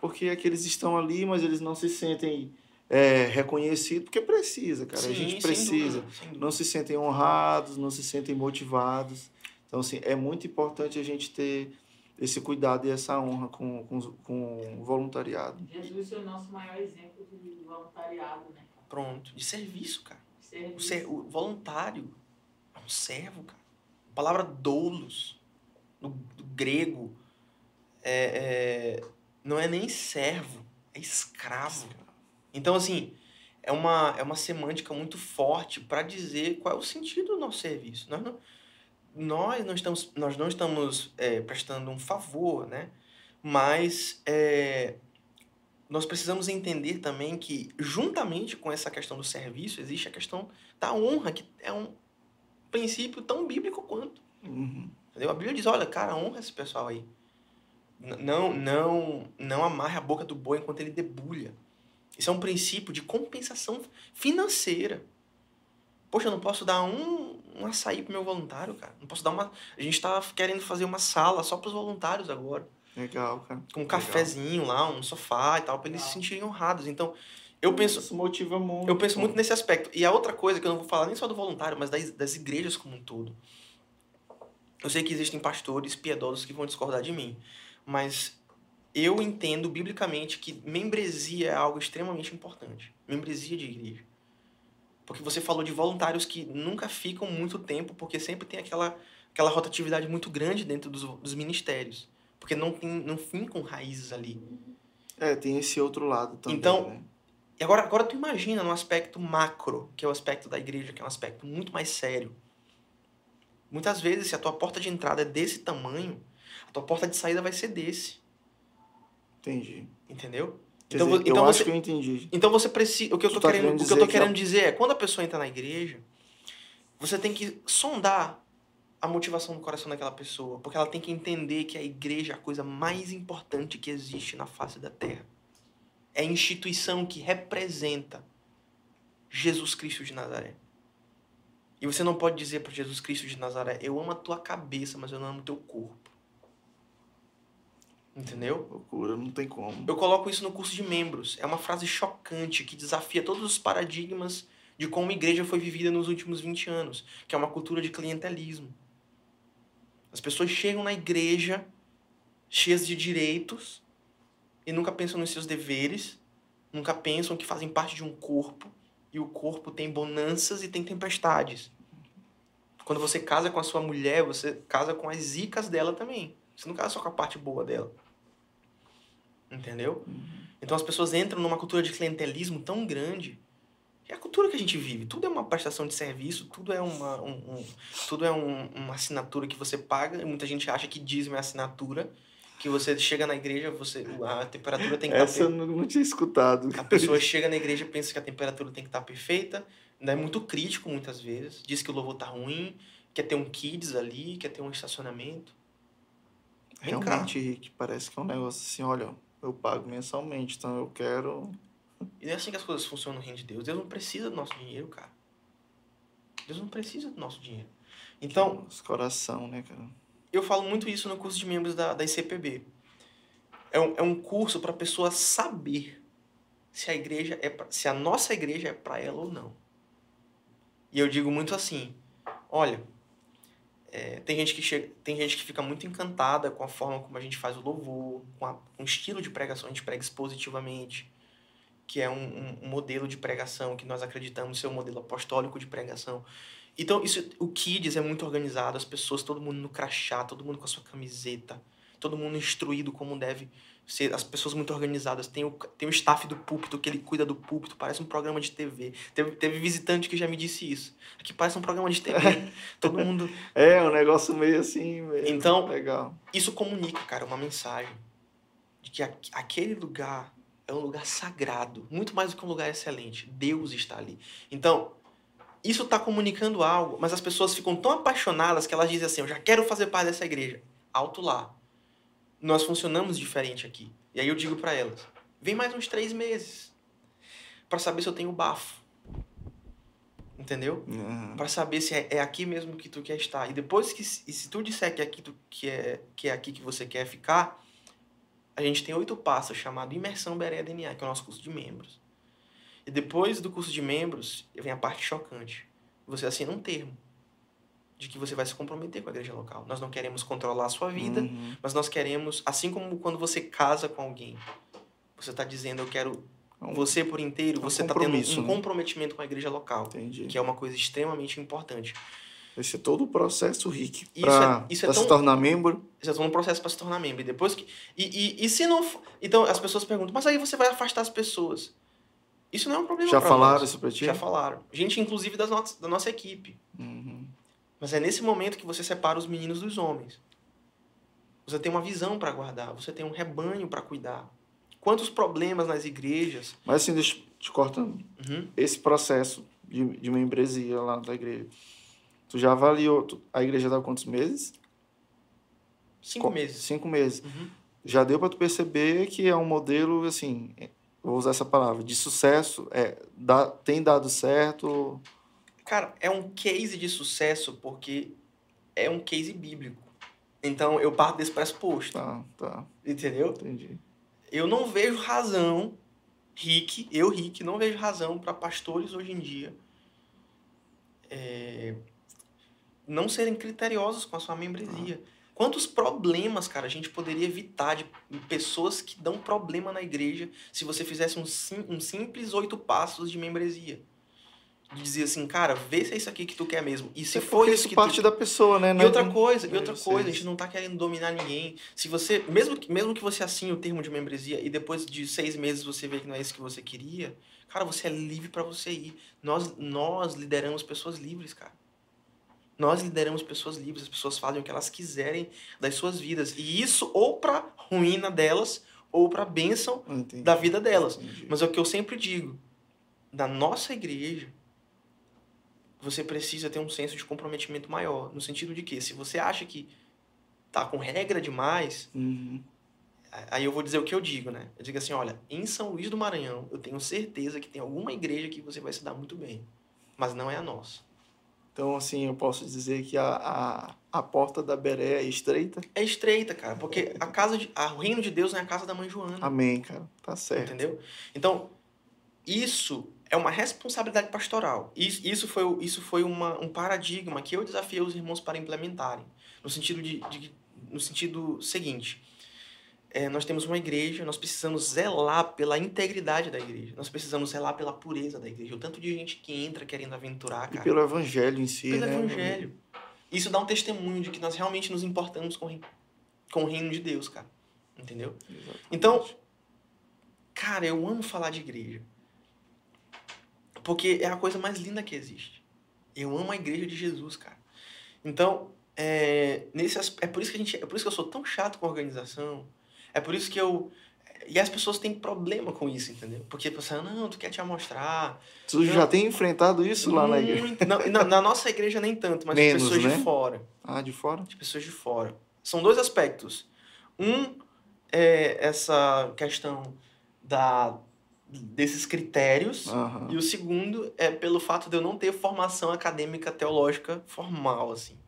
Porque aqueles estão ali, mas eles não se sentem é, reconhecidos, porque precisa, cara. Sim, a gente precisa. Dúvida, não se sentem honrados, não se sentem motivados. Então, assim, é muito importante a gente ter esse cuidado e essa honra com, com, com o voluntariado. Jesus é o nosso maior exemplo de voluntariado, né? Pronto. De serviço, cara. Serviço. O, ser, o voluntário é um servo, cara. A palavra doulos, no, do grego, é, é, não é nem servo, é escravo. Então, assim, é uma, é uma semântica muito forte para dizer qual é o sentido do nosso serviço. Nós não, nós não estamos, nós não estamos é, prestando um favor, né? Mas é, nós precisamos entender também que, juntamente com essa questão do serviço, existe a questão da honra, que é um princípio tão bíblico quanto. Uhum. A Bíblia diz, olha, cara, honra esse pessoal aí. Não, não, não amarre a boca do boi enquanto ele debulha. Isso é um princípio de compensação financeira. Poxa, eu não posso dar um, um açaí pro meu voluntário, cara. Não posso dar uma. A gente tá querendo fazer uma sala só para os voluntários agora. Legal, cara. Com um cafezinho lá, um sofá e tal, para eles se sentirem honrados. Então, eu penso. Isso motiva muito. Eu penso muito nesse aspecto. E a outra coisa que eu não vou falar nem só do voluntário, mas das, das igrejas como um todo. Eu sei que existem pastores piedosos que vão discordar de mim, mas eu entendo biblicamente que membresia é algo extremamente importante. Membresia de igreja. Porque você falou de voluntários que nunca ficam muito tempo, porque sempre tem aquela, aquela rotatividade muito grande dentro dos, dos ministérios. Porque não, tem, não fincam raízes ali. É, tem esse outro lado também. Então, né? e agora, agora tu imagina no aspecto macro, que é o aspecto da igreja, que é um aspecto muito mais sério. Muitas vezes, se a tua porta de entrada é desse tamanho, a tua porta de saída vai ser desse. Entendi. Entendeu? Quer Então dizer, então eu acho você- que eu entendi. Então você precisa. O que eu tô tá querendo, querendo o que eu tô dizer que querendo a- dizer é quando a pessoa entra na igreja, você tem que sondar a motivação do coração daquela pessoa, porque ela tem que entender que a igreja é a coisa mais importante que existe na face da terra. É a instituição que representa Jesus Cristo de Nazaré. E você não pode dizer para Jesus Cristo de Nazaré: "Eu amo a tua cabeça, mas eu não amo o teu corpo". Entendeu? Loucura, não tem como. Eu coloco isso no curso de membros. É uma frase chocante que desafia todos os paradigmas de como a igreja foi vivida nos últimos 20 anos, que é uma cultura de clientelismo. As pessoas chegam na igreja cheias de direitos e nunca pensam nos seus deveres, nunca pensam que fazem parte de um corpo e o corpo tem bonanças e tem tempestades. Quando você casa com a sua mulher, você casa com as zicas dela também. Você não casa só com a parte boa dela. Entendeu? Então as pessoas entram numa cultura de clientelismo tão grande. É a cultura que a gente vive. Tudo é uma prestação de serviço, tudo é uma, um, um- tudo é um- uma assinatura que você paga. E muita gente acha que dízimo é assinatura. Que você chega na igreja, você a temperatura tem que Essa estar eu não, tinha escutado. a pessoa chega na igreja e pensa que a temperatura tem que estar perfeita, ainda é muito crítico muitas vezes, diz que o louvor tá ruim, quer ter um kids ali, quer ter um estacionamento. Vem cá. Realmente, Rick, parece que é um negócio assim, olha, eu pago mensalmente, então eu quero. E não é assim que as coisas funcionam no reino de Deus. Deus não precisa do nosso dinheiro, cara. Deus não precisa do nosso dinheiro. Então, coração, né, cara? eu falo muito isso no curso de membros da, da ICPB. É um, é um curso para a pessoa saber se a igreja é pra, se a nossa igreja é para ela ou não. E eu digo muito assim, olha, é, tem gente que chega, tem gente que fica muito encantada com a forma como a gente faz o louvor, com, a- com o estilo de pregação, a gente prega expositivamente, que é um, um- modelo de pregação que nós acreditamos ser um modelo apostólico de pregação. Então, isso, o Kids é muito organizado, as pessoas, todo mundo no crachá, todo mundo com a sua camiseta, todo mundo instruído como deve ser, as pessoas muito organizadas. Tem o, tem o staff do púlpito, que ele cuida do púlpito, parece um programa de TV. Teve, teve visitante que já me disse isso. Aqui parece um programa de TV. [LAUGHS] todo mundo. É, um negócio meio assim, meio Então- legal. Isso comunica, cara, uma mensagem de que aqu- aquele lugar é um lugar sagrado, muito mais do que um lugar excelente. Deus está ali. Então, isso está comunicando algo, mas as pessoas ficam tão apaixonadas que elas dizem assim: Eu já quero fazer parte dessa igreja. Alto lá. Nós funcionamos diferente aqui. E aí eu digo para elas: Vem mais uns três meses para saber se eu tenho bafo. Entendeu? Aham. Pra saber se é, é aqui mesmo que tu quer estar. E depois que se- e se tu disser que é aqui tu, que é que é aqui que você quer ficar, a gente tem oito passos chamado imersão Berea DNA, que é o nosso curso de membros. E depois do curso de membros, vem a parte chocante. Você assina um termo de que você vai se comprometer com a igreja local. Nós não queremos controlar a sua vida, Uhum. mas nós queremos, assim como quando você casa com alguém, você está dizendo eu quero Um- você por inteiro, um você está tendo um né? comprometimento com a igreja local, Entendi. que é uma coisa extremamente importante. Esse é todo o processo, Rick, Isso pra, é- isso é se tornar membro. já estão no processo para se tornar membro. E depois que. E, e, e se não. Então as pessoas perguntam, mas aí você vai afastar as pessoas. Isso não é um problema Já falaram nós. isso pra ti? Já falaram. Gente, inclusive, das nossas, da nossa equipe. Uhum. Mas é nesse momento que você separa os meninos dos homens. Você tem uma visão para guardar, você tem um rebanho para cuidar. Quantos problemas nas igrejas. Mas assim, deixa eu te cortando. Uhum. Esse processo de, de membresia lá da igreja, tu já avaliou, tu- a igreja dá quantos meses? Cinco Co- meses. Cinco meses. Uhum. Já deu para tu perceber que é um modelo, assim, vou usar essa palavra, de sucesso, é, dá, tem dado certo. Cara, é um case de sucesso porque é um case bíblico. Então eu parto desse pressuposto. Tá, tá, Entendeu? entendi. Eu não vejo razão, Rick, eu, Rick, não vejo razão para pastores hoje em dia é, não serem criteriosos com a sua membresia. Quantos problemas, cara, a gente poderia evitar de pessoas que dão problema na igreja se você fizesse um, sim, um simples oito passos de membresia? De dizer assim, cara, vê se é isso aqui que tu quer mesmo. E se É porque isso que parte tu da pessoa, né? e é outra coisa, e de outra coisa, a gente não tá querendo dominar ninguém. Se você, mesmo que, mesmo que você assine o termo de membresia e depois de seis meses você vê que não é isso que você queria, cara, você é livre para você ir. Nós, nós lideramos pessoas livres, cara. Nós lideramos pessoas livres, as pessoas fazem o que elas quiserem das suas vidas. E isso ou pra ruína delas, ou para a bênção Entendi. da vida delas. Entendi. Mas é o que eu sempre digo, na nossa igreja, você precisa ter um senso de comprometimento maior, no sentido de que se você acha que tá com regra demais, Uhum. aí eu vou dizer o que eu digo, né? Eu digo assim, olha, em São Luís do Maranhão, eu tenho certeza que tem alguma igreja que você vai se dar muito bem, mas não é a nossa. Então, assim, eu posso dizer que a, a, a porta da Beré é estreita. É estreita, cara, porque a casa de, a, o reino de Deus é a casa da mãe Joana. Amém, cara. Tá certo. Entendeu? Então, isso é uma responsabilidade pastoral. Isso, isso foi, isso foi uma, um paradigma que eu desafiei os irmãos para implementarem. No sentido, de, de- no sentido seguinte. É, nós temos uma igreja, nós precisamos zelar pela integridade da igreja. Nós precisamos zelar pela pureza da igreja. O tanto de gente que entra querendo aventurar, E cara. pelo evangelho em si, pelo né? evangelho. Isso dá um testemunho de que nós realmente nos importamos com, com o reino de Deus, cara. Entendeu? Exatamente. Então, cara, eu amo falar de igreja. Porque é a coisa mais linda que existe. Eu amo a igreja de Jesus, cara. Então, é, nesse, é por isso que a gente, é por isso que eu sou tão chato com organização. É por isso que eu e as pessoas têm problema com isso, entendeu? Porque pensam, não, tu quer te amostrar. Tu já tem enfrentado isso lá na igreja? Não, na, na nossa igreja nem tanto, mas Menos, de pessoas né? de fora Ah, de fora? de pessoas de fora. São dois aspectos. Um é essa questão da desses critérios Aham. e o segundo é pelo fato de eu não ter formação acadêmica teológica formal assim.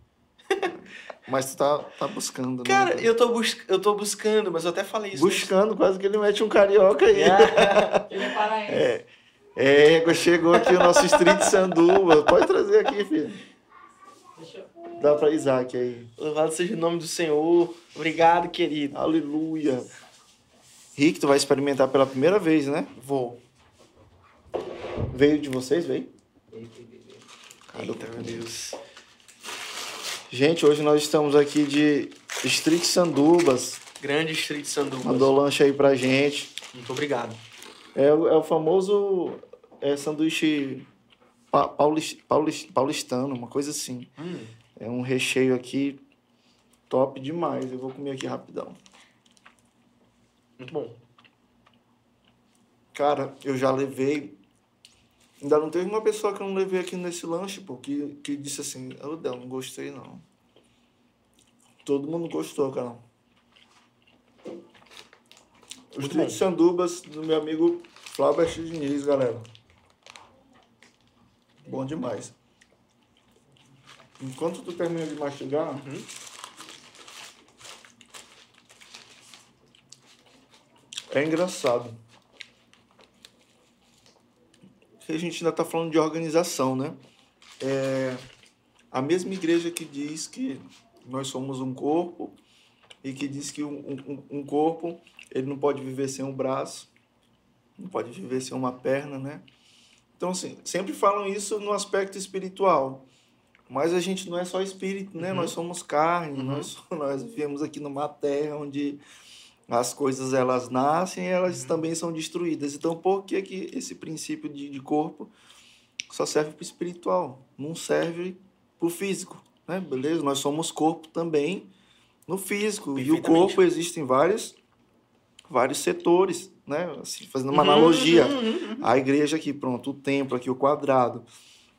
Mas tu tá, tá buscando, né? Cara, eu tô, bus eu tô buscando, mas eu até falei isso. Buscando, quase que ele mete um carioca aí. [LAUGHS] Ele é paraense. É, égua, chegou aqui o nosso Street Sanduba. Pode trazer aqui, filho. Deixa eu... Dá pra Isaac aí. Louvado seja o nome do Senhor. Obrigado, querido. Aleluia. Rick, tu vai experimentar pela primeira vez, né? Vou. Veio de vocês, veio? Eita, meu Deus. Gente, hoje nós estamos aqui de Street Sandubas. Grande Street Sanduba. Mandou lanche aí pra gente. Muito obrigado. É, o- é o famoso é, sanduíche pa- paulis- paulis- paulistano, uma coisa assim. Hum. É um recheio aqui top demais. Eu vou comer aqui rapidão. Muito bom. Cara, eu já levei. Ainda não teve uma pessoa que eu não levei aqui nesse lanche, pô, que, que disse assim, ô Del, não gostei não. Todo mundo gostou, cara. Os Muito sandubas do meu amigo Flávio Diniz, galera. Bom demais. Enquanto tu termina de mastigar, Uhum. é engraçado. Que a gente ainda tá falando de organização, né? É a mesma igreja que diz que nós somos um corpo e que diz que um, um, um corpo ele não pode viver sem um braço, não pode viver sem uma perna, né? Então, assim, sempre falam isso no aspecto espiritual. Mas a gente não é só espírito, né? Uhum. Nós somos carne, Uhum. nós, [LAUGHS] nós vivemos aqui numa terra onde as coisas elas nascem e elas Uhum. também são destruídas. Então, por que, que esse princípio de, de corpo só serve para o espiritual? Não serve para o físico, né? Beleza? Nós somos corpo também no físico. E o corpo existem vários, vários setores, né? Assim, fazendo uma Uhum, analogia. uhum. A igreja aqui, pronto, o templo aqui, o quadrado.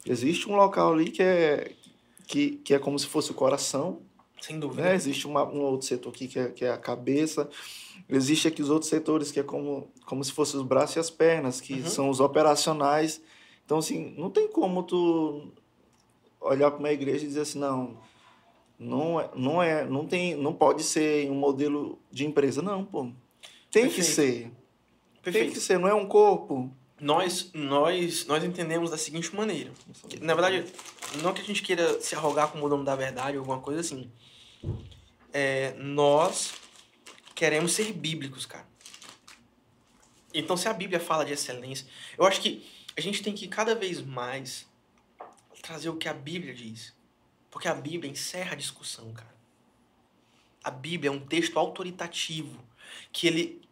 Existe um local ali que é, que, que é como se fosse o coração, Sem dúvida. né? Existe uma, um outro setor aqui que é, que é a cabeça. Existe aqui os outros setores que é como, como se fossem os braços e as pernas, que Uhum. são os operacionais. Então, assim, não tem como tu olhar para uma igreja e dizer assim, não, não é, não é, não tem, não pode ser um modelo de empresa, não, pô. Tem que Perfeito. ser. Tem Perfeito. que ser, não é um corpo. Nós, nós, nós entendemos da seguinte maneira. Que, Na verdade, não que a gente queira se arrogar como o dono da verdade ou alguma coisa assim. É, nós queremos ser bíblicos, cara. Então, se a Bíblia fala de excelência, eu acho que a gente tem que cada vez mais trazer o que a Bíblia diz. Porque a Bíblia encerra a discussão, cara. A Bíblia é um texto autoritativo que ele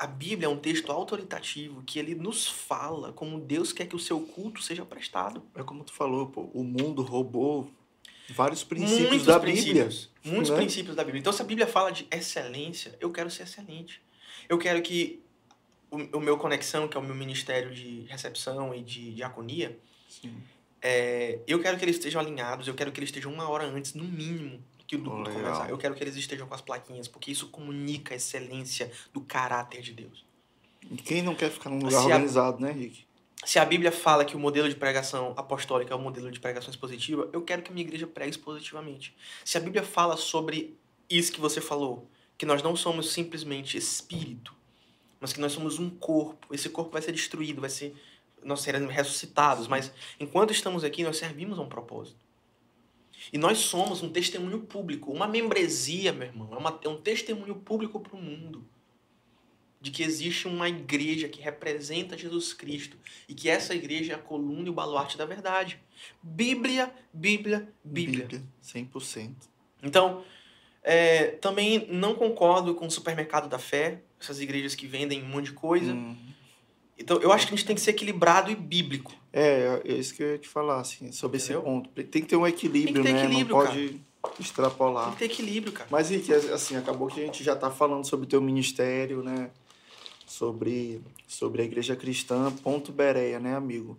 a Bíblia é um texto autoritativo que ele nos fala como Deus quer que o seu culto seja prestado. É como tu falou, pô, o mundo roubou vários princípios muitos da princípios. Bíblia. Muitos né? princípios da Bíblia. Então, se a Bíblia fala de excelência, eu quero ser excelente. Eu quero que o, o meu conexão, que é o meu ministério de recepção e de diaconia, é, eu quero que eles estejam alinhados, eu quero que eles estejam uma hora antes, no mínimo, que o começar. Eu quero que eles estejam com as plaquinhas, porque isso comunica a excelência do caráter de Deus. E quem não quer ficar num lugar a- organizado, né, Rick? Se a Bíblia fala que o modelo de pregação apostólica é o modelo de pregação expositiva, eu quero que a minha igreja pregue expositivamente. Se a Bíblia fala sobre isso que você falou, que nós não somos simplesmente espírito, mas que nós somos um corpo, esse corpo vai ser destruído, vai ser nós seremos ressuscitados, mas enquanto estamos aqui, nós servimos a um propósito. E nós somos um testemunho público, uma membresia, meu irmão, é, uma- é um testemunho público para o mundo de que existe uma igreja que representa Jesus Cristo e que essa igreja é a coluna e o baluarte da verdade. Bíblia, Bíblia, Bíblia. 100%. Então, é, também não concordo com o supermercado da fé, essas igrejas que vendem um monte de coisa. Hum. Então, eu acho que a gente tem que ser equilibrado e bíblico. É, é isso que eu ia te falar, assim, sobre Entendeu? esse ponto. Tem que ter um equilíbrio, Tem que ter né? equilíbrio, não pode extrapolar. Tem que ter equilíbrio, cara. Mas, Rick, assim, acabou que a gente já está falando sobre o teu ministério, né? Sobre, sobre a igreja cristã, ponto Bereia, né, amigo?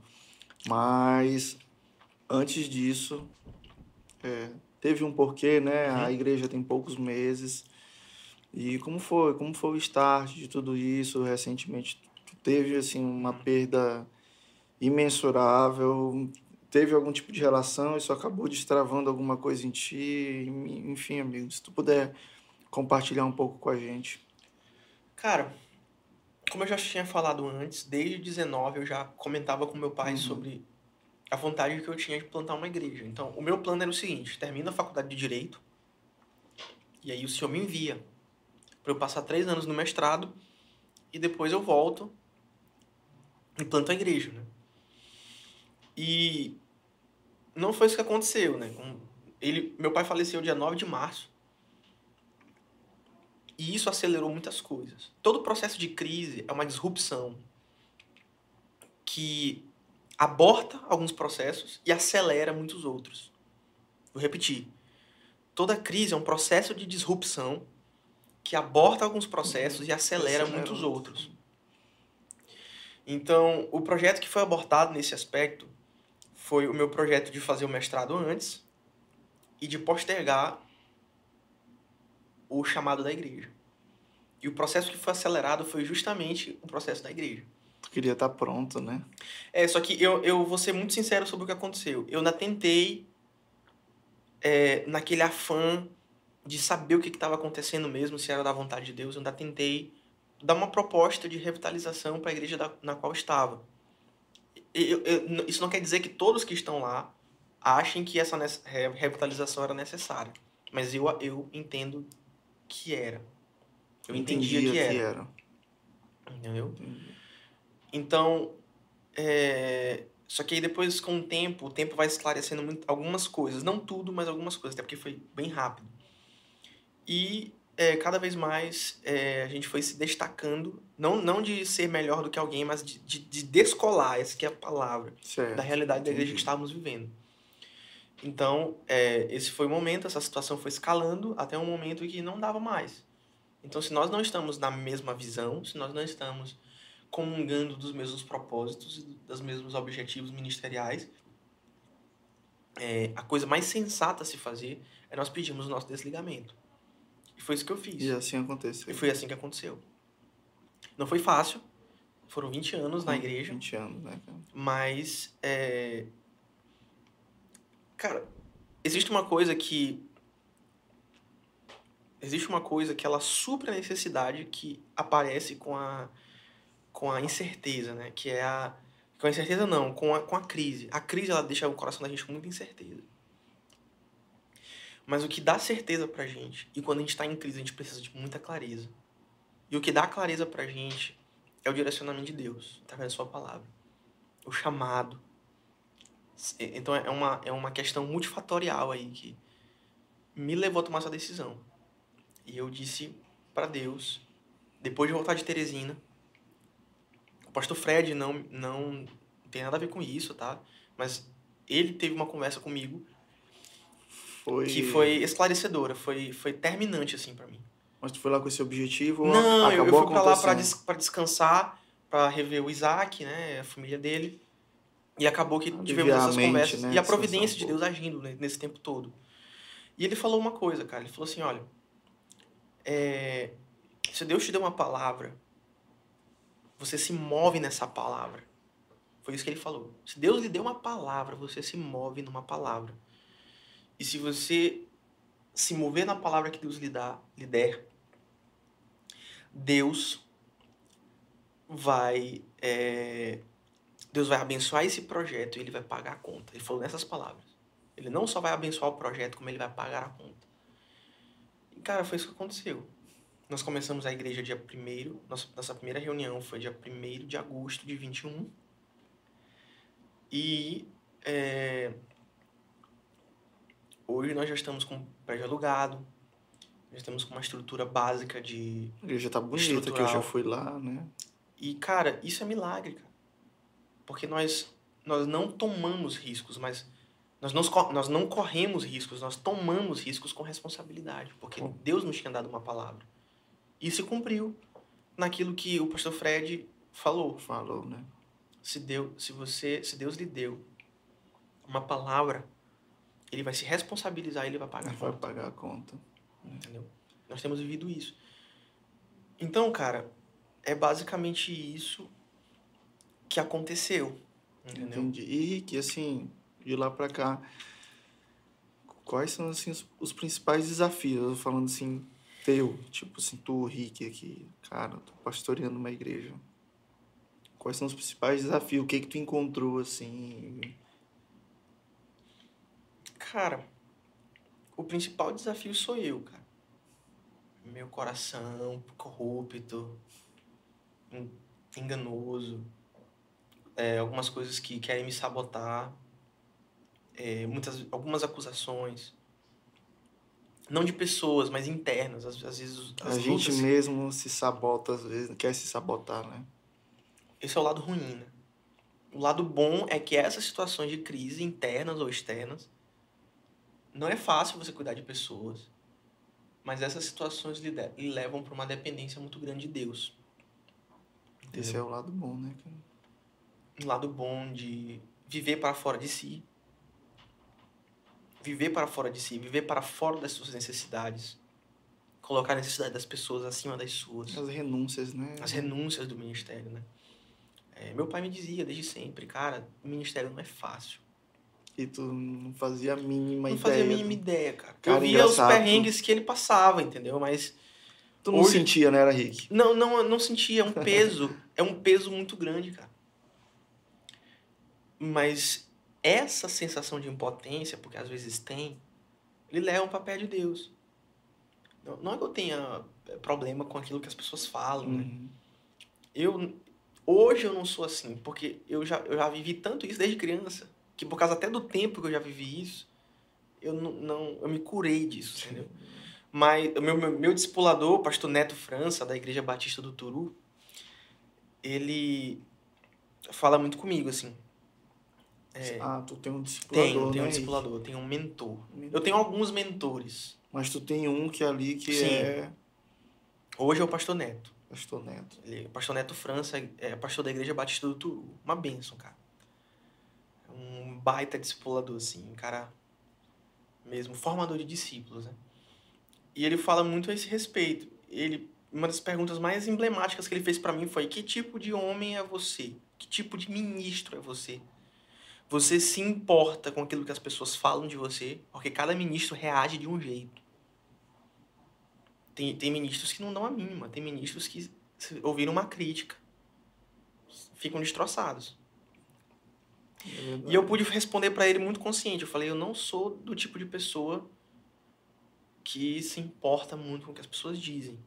Mas, antes disso, é, teve um porquê, né? A Uhum. igreja tem poucos meses. E como foi? Como foi o start de tudo isso? Recentemente, teve, assim, uma perda imensurável. Teve algum tipo de relação? Isso acabou destravando alguma coisa em ti? Enfim, amigo, se tu puder compartilhar um pouco com a gente. Cara, como eu já tinha falado antes, desde 19 eu já comentava com meu pai Uhum. sobre a vontade que eu tinha de plantar uma igreja. Então, o meu plano era o seguinte: termino a faculdade de direito e aí o senhor me envia para eu passar três anos no mestrado e depois eu volto e planto a igreja, né? E não foi isso que aconteceu, né? Ele, meu pai faleceu dia 9 de março. E isso acelerou muitas coisas. Todo processo de crise é uma disrupção que aborta alguns processos e acelera muitos outros. Vou repetir. Toda crise é um processo de disrupção que aborta alguns processos e acelera Acelera muitos outros. Então, o projeto que foi abortado nesse aspecto foi o meu projeto de fazer o mestrado antes e de postergar o chamado da igreja. E o processo que foi acelerado foi justamente o processo da igreja. Tu queria estar pronto, né? É, só que eu, eu vou ser muito sincero sobre o que aconteceu. Eu ainda tentei, é, naquele afã de saber o que estava acontecendo mesmo, se era da vontade de Deus, eu ainda tentei dar uma proposta de revitalização para a igreja da, na qual estava. Eu- eu- isso não quer dizer que todos que estão lá achem que essa revitalização era necessária. Mas eu, eu entendo que era. Eu entendia que era. era. Entendeu? Entendi. Então, é... só que aí depois, com o tempo, o tempo vai esclarecendo muito, algumas coisas. Não tudo, mas algumas coisas, até porque foi bem rápido. E é, cada vez mais é, a gente foi se destacando, não, não de ser melhor do que alguém, mas de, de, de descolar, essa que é a palavra, Certo. da realidade da igreja que estávamos vivendo. Então, é, esse foi o momento, essa situação foi escalando até um momento em que não dava mais. Então, se nós não estamos na mesma visão, se nós não estamos comungando dos mesmos propósitos e dos mesmos objetivos ministeriais, é, a coisa mais sensata a se fazer é nós pedirmos o nosso desligamento. E foi isso que eu fiz. E assim aconteceu. E foi assim que aconteceu. Não foi fácil, foram 20 anos na igreja, 20 anos, né, cara? mas, é... cara, existe uma coisa que. Existe uma coisa que ela supra a necessidade que aparece com a, com a incerteza, né? Que é a. Com a incerteza, não, com a, com a crise. A crise, ela deixa o coração da gente com muita incerteza. Mas o que dá certeza pra gente, e quando a gente tá em crise, a gente precisa de muita clareza. E o que dá clareza pra gente é o direcionamento de Deus, através da sua palavra. O chamado. Então é uma, é uma questão multifatorial aí que me levou a tomar essa decisão. E eu disse para Deus, depois de voltar de Teresina, o pastor Fred não, não tem nada a ver com isso, tá? Mas ele teve uma conversa comigo Foi... que foi esclarecedora, foi, foi terminante assim para mim. Mas tu foi lá com esse objetivo? Não, eu, eu fui pra lá pra, des, pra descansar, pra rever o Isaac, né? A família dele. E acabou que tivemos essas mente, conversas. né, E a providência de Deus agindo nesse tempo todo. E ele falou uma coisa, cara. Ele falou assim: olha, é, se Deus te deu uma palavra, você se move nessa palavra. Foi isso que ele falou. Se Deus lhe deu uma palavra, você se move numa palavra. E se você se mover na palavra que Deus lhe dá, lhe der, Deus vai é, Deus vai abençoar esse projeto e ele vai pagar a conta. Ele falou nessas palavras. Ele não só vai abençoar o projeto, como ele vai pagar a conta. E, cara, foi isso que aconteceu. Nós começamos a igreja dia 1 nossa, nossa primeira reunião foi dia 1 de agosto de 21. E é, hoje nós já estamos com prédio alugado, já estamos com uma estrutura básica de A igreja tá bonita, que eu já Estrutural. fui lá, né? e, cara, isso é milagre, cara. Porque nós, nós não tomamos riscos, mas nós não, nós não corremos riscos, nós tomamos riscos com responsabilidade. Porque Bom. Deus nos tinha dado uma palavra. E se cumpriu naquilo que o pastor Fred falou. Falou, né? Se, Deus, se, você, se Deus lhe deu uma palavra, ele vai se responsabilizar e ele vai pagar a Ele vai conta. pagar a conta. Entendeu? Nós temos vivido isso. Então, cara, é basicamente isso que aconteceu. Entendeu? Entendi. E Rick, assim, de lá pra cá, quais são assim, os, os principais desafios? Eu tô falando assim, teu, tipo assim, tu, Rick, aqui, cara, tô pastoreando uma igreja. Quais são os principais desafios? O que que tu encontrou, assim? Cara, o principal desafio sou eu, cara. Meu coração corrupto, en- enganoso, é, algumas coisas que querem me sabotar, é, muitas, algumas acusações. Não de pessoas, mas internas. Às, às vezes as A gente lutas- mesmo se sabota, às vezes, quer se sabotar, né? Esse é o lado ruim, né? O lado bom é que essas situações de crise, internas ou externas, não é fácil você cuidar de pessoas, mas essas situações lhe, de- lhe levam para uma dependência muito grande de Deus. Esse é o lado bom, né? Um lado bom de viver para fora de si, viver para fora de si, viver para fora das suas necessidades, colocar a necessidade das pessoas acima das suas. As renúncias, né? as renúncias do ministério, né? É, meu pai me dizia desde sempre, cara, o ministério não é fácil. Tu não fazia a mínima não ideia. fazia a mínima ideia, cara. Cara, eu via os perrengues que ele passava, entendeu? Mas Tu não Hoje- sentia, né, era Rick? não, não, não sentia, é um peso, [LAUGHS] é um peso muito grande, cara. Mas essa sensação de impotência, porque às vezes tem, ele leva para perto de Deus. Não, não é que eu tenha é, problema com aquilo que as pessoas falam, né? Uhum. Eu hoje eu não sou assim, porque eu já, eu já vivi tanto isso desde criança, que por causa até do tempo que eu já vivi isso, eu não, não eu me curei disso, entendeu? Mas o meu, meu, meu discipulador, o pastor Neto França, da Igreja Batista do Turu, ele fala muito comigo, assim. É, Ah, tu tem um discipulador, tenho, né, tenho um Rick? discipulador, tenho um mentor. Mentor. Eu tenho alguns mentores. Mas tu tem um que é ali que Sim. é Hoje é o pastor Neto. pastor Neto. Ele, pastor Neto França é pastor da Igreja Batista do Turu. Uma bênção, cara. Um baita discipulador, assim. Um cara mesmo, formador de discípulos, né? E ele fala muito a esse respeito. Ele, uma das perguntas mais emblemáticas que ele fez pra mim foi: que tipo de homem é você? Que tipo de ministro é você? Você se importa com aquilo que as pessoas falam de você? Porque cada ministro reage de um jeito. Tem, tem ministros que não dão a mínima. Tem ministros que ouviram uma crítica. Ficam destroçados. É. E eu pude responder pra ele muito consciente. Eu falei, eu não sou do tipo de pessoa que se importa muito com o que as pessoas dizem.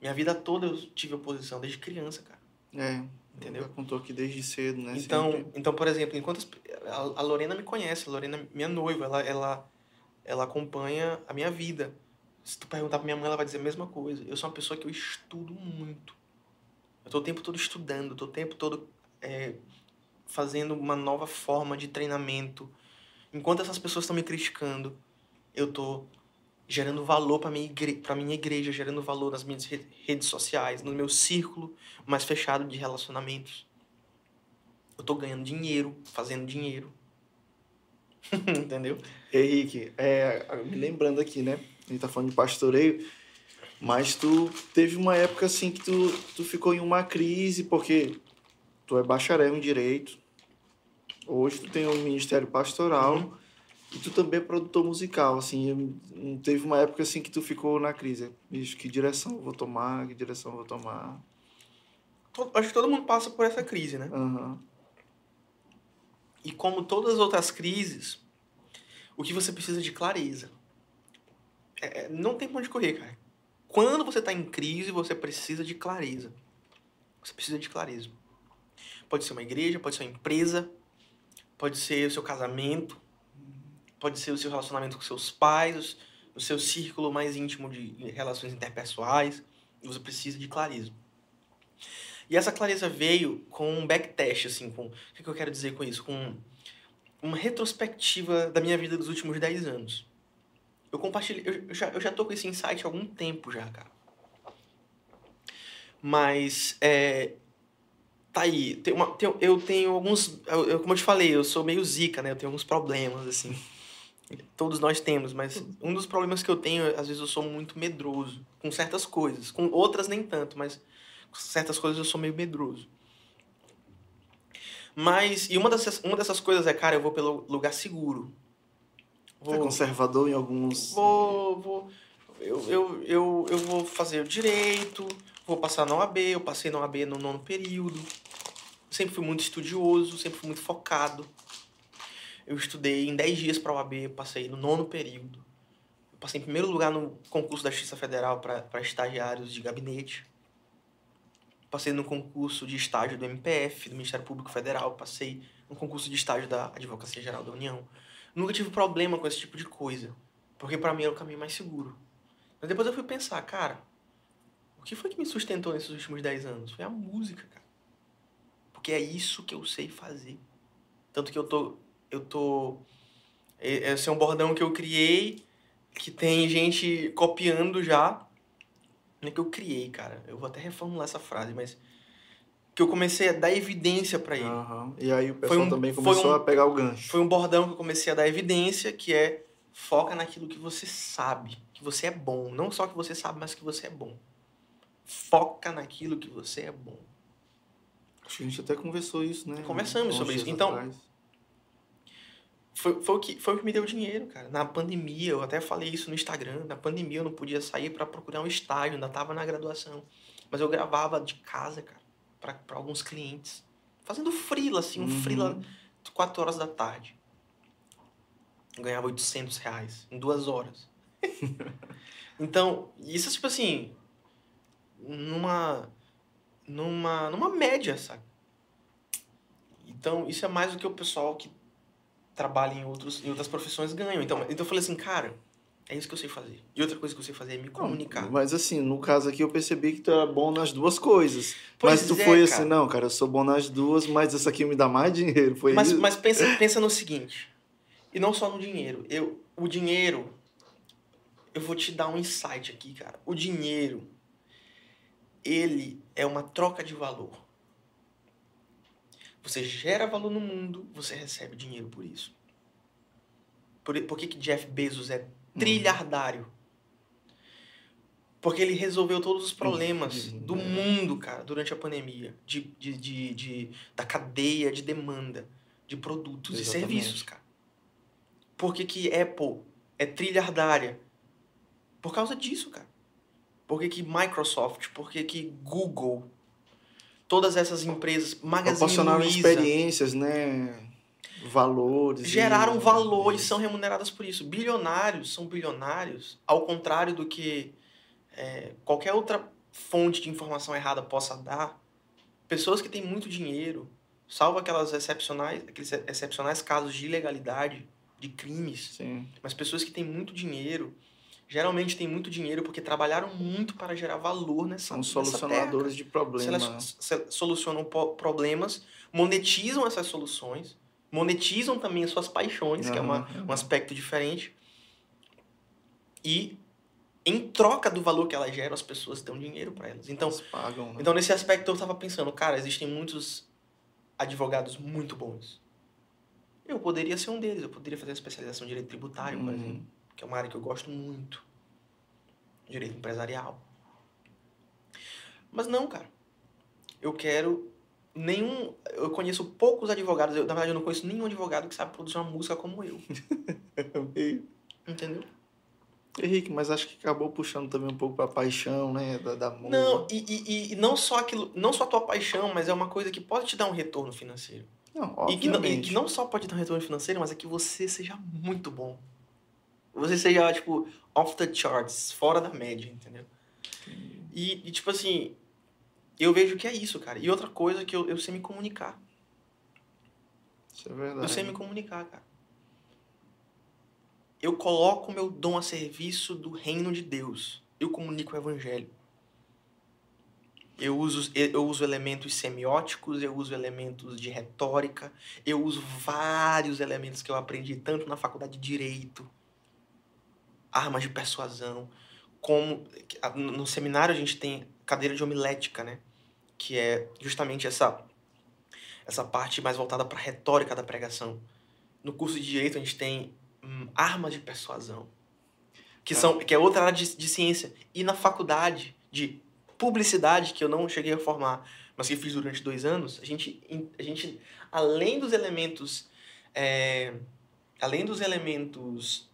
Minha vida toda eu tive oposição, desde criança, cara. É, Entendeu? Já contou aqui desde cedo, né? Então, sempre. então, por exemplo, enquanto a, Lorena me conhece, a Lorena, minha noiva, ela, ela, ela acompanha a minha vida. Se tu perguntar pra minha mãe, ela vai dizer a mesma coisa. Eu sou uma pessoa que eu estudo muito. Eu tô o tempo todo estudando, tô o tempo todo é, fazendo uma nova forma de treinamento. Enquanto essas pessoas estão me criticando, eu tô gerando valor para minha, igre minha igreja, gerando valor nas minhas redes sociais, no meu círculo mais fechado de relacionamentos. Eu tô ganhando dinheiro, fazendo dinheiro. [LAUGHS] Entendeu? Henrique, é, me lembrando aqui, né? A gente tá falando de pastoreio, mas tu teve uma época assim que tu, tu ficou em uma crise, porque tu é bacharel em direito, hoje tu tem um ministério pastoral uhum. e tu também é produtor musical, assim, teve uma época assim que tu ficou na crise, bicho, que direção eu vou tomar, que direção eu vou tomar? Acho que todo mundo passa por essa crise, né? Uhum. E como todas as outras crises, o que você precisa de clareza. É, é não tem pra onde correr, cara. Quando você está em crise, você precisa de clareza. Você precisa de clareza. Pode ser uma igreja, pode ser uma empresa, pode ser o seu casamento, pode ser o seu relacionamento com seus pais, o seu círculo mais íntimo de relações interpessoais. Você precisa de clareza. E essa clareza veio com um backtest, assim, com... O que, eu quero dizer com isso? Com uma retrospectiva da minha vida dos últimos 10 anos. Eu compartilhei... Eu já, eu já tô com esse insight há algum tempo já, cara. Mas, é... Tá aí. Tem uma, tem, eu tenho alguns... Eu, como eu te falei, eu sou meio zica, né? Eu tenho alguns problemas, assim. Todos nós temos, mas um dos problemas que eu tenho, às vezes eu sou muito medroso com certas coisas. Com outras nem tanto, mas certas coisas eu sou meio medroso. Mas, e uma dessas, uma dessas coisas é, cara, eu vou pelo lugar seguro. Vou, é conservador em alguns. Vou, vou. Eu, eu, eu, eu vou fazer o direito, vou passar na OAB, eu passei na OAB no nono período. Sempre fui muito estudioso, sempre fui muito focado. Eu estudei em 10 dias para a OAB, passei no nono período. Eu passei em primeiro lugar no concurso da Justiça Federal para estagiários de gabinete. Passei no concurso de estágio do MPF, do Ministério Público Federal. Passei no concurso de estágio da Advocacia Geral da União. Nunca tive problema com esse tipo de coisa, porque para mim era o caminho mais seguro. Mas depois eu fui pensar, cara, o que foi que me sustentou nesses últimos 10 anos? Foi a música, cara. Porque é isso que eu sei fazer. Tanto que eu tô. Eu tô. Esse é um bordão que eu criei, que tem gente copiando já. Não é que eu criei, cara. Eu vou até reformular essa frase, mas. Que eu comecei a dar evidência para ele. Uhum. E aí o pessoal um, também começou um, a pegar o gancho. Foi um bordão que eu comecei a dar evidência, que é foca naquilo que você sabe, que você é bom. Não só que você sabe, mas que você é bom. Foca naquilo que você é bom. Acho que a gente até conversou isso, né? Conversamos sobre isso. Então, atrás foi, foi, o que, foi o que me deu dinheiro, cara. Na pandemia, eu até falei isso no Instagram, na pandemia eu não podia sair para procurar um estágio, ainda tava na graduação. Mas eu gravava de casa, cara, para alguns clientes. Fazendo frila, assim, um uhum. frila 4 horas da tarde. Eu ganhava 800 reais em duas horas. [LAUGHS] então, isso é tipo assim, numa, numa, numa média, sabe? Então, isso é mais do que o pessoal que trabalha em, outros, em outras profissões ganham. Então, então eu falei assim, cara, é isso que eu sei fazer. E outra coisa que eu sei fazer é me comunicar. Não, mas assim, no caso aqui eu percebi que tu era bom nas duas coisas. Pois mas tu é, foi assim, não, cara, eu sou bom nas duas, mas essa aqui me dá mais dinheiro. Foi mas, isso? mas pensa, pensa no seguinte, e não só no dinheiro. Eu, o dinheiro, eu vou te dar um insight aqui, cara. O dinheiro, ele é uma troca de valor. Você gera valor no mundo, você recebe dinheiro por isso. Por, por que, que Jeff Bezos é trilhardário? Porque ele resolveu todos os problemas do mundo, cara, durante a pandemia. De, de, de, de da cadeia de demanda de produtos Exatamente. e serviços, cara. Por que, que Apple é trilhardária? Por causa disso, cara. Por que, que Microsoft, por que, que Google, todas essas empresas, Magazine Proporcionaram Luiza, experiências, né? Valores. Geraram e... valor e são remuneradas por isso. Bilionários são bilionários, ao contrário do que é, qualquer outra fonte de informação errada possa dar. Pessoas que têm muito dinheiro, salvo aquelas excepcionais, aqueles excepcionais casos de ilegalidade, de crimes, Sim. mas pessoas que têm muito dinheiro geralmente têm muito dinheiro porque trabalharam muito para gerar valor nessa São solucionadores de problemas. Elas solucionam problemas, monetizam essas soluções, monetizam também as suas paixões, uhum. que é uma, um aspecto diferente. E em troca do valor que elas geram, as pessoas dão dinheiro para elas. Então, Eles pagam, né? então, nesse aspecto, eu tava pensando, cara, existem muitos advogados muito bons. Eu poderia ser um deles, eu poderia fazer especialização em direito tributário, por Uhum. exemplo, que é uma área que eu gosto muito. Direito empresarial. Mas não, cara. Eu quero nenhum. Eu conheço poucos advogados, eu, na verdade, eu não conheço nenhum advogado que sabe produzir uma música como eu. [LAUGHS] Entendeu? Henrique, mas acho que acabou puxando também um pouco pra paixão, né? Da, da música. Não, e, e, e não só aquilo, não só a tua paixão, mas é uma coisa que pode te dar um retorno financeiro. Não, E que, não, e obviamente. que não só pode dar um retorno financeiro, mas é que você seja muito bom. Você seja, tipo, off the charts, fora da média, entendeu? E, e, tipo assim, eu vejo que é isso, cara. E outra coisa que eu, eu sei me comunicar. Isso é verdade. Eu sei me comunicar, cara. Eu coloco meu dom a serviço do reino de Deus. Eu comunico o evangelho. Eu uso, eu uso elementos semióticos, eu uso elementos de retórica, eu uso vários elementos que eu aprendi tanto na faculdade de Direito, armas de persuasão, como no seminário a gente tem cadeira de homilética, né? Que é justamente essa essa parte mais voltada para retórica da pregação. No curso de direito a gente tem hum, armas de persuasão, que são que é outra área de, de ciência. E na faculdade de publicidade que eu não cheguei a formar, mas que fiz durante dois anos, a gente a gente além dos elementos é, além dos elementos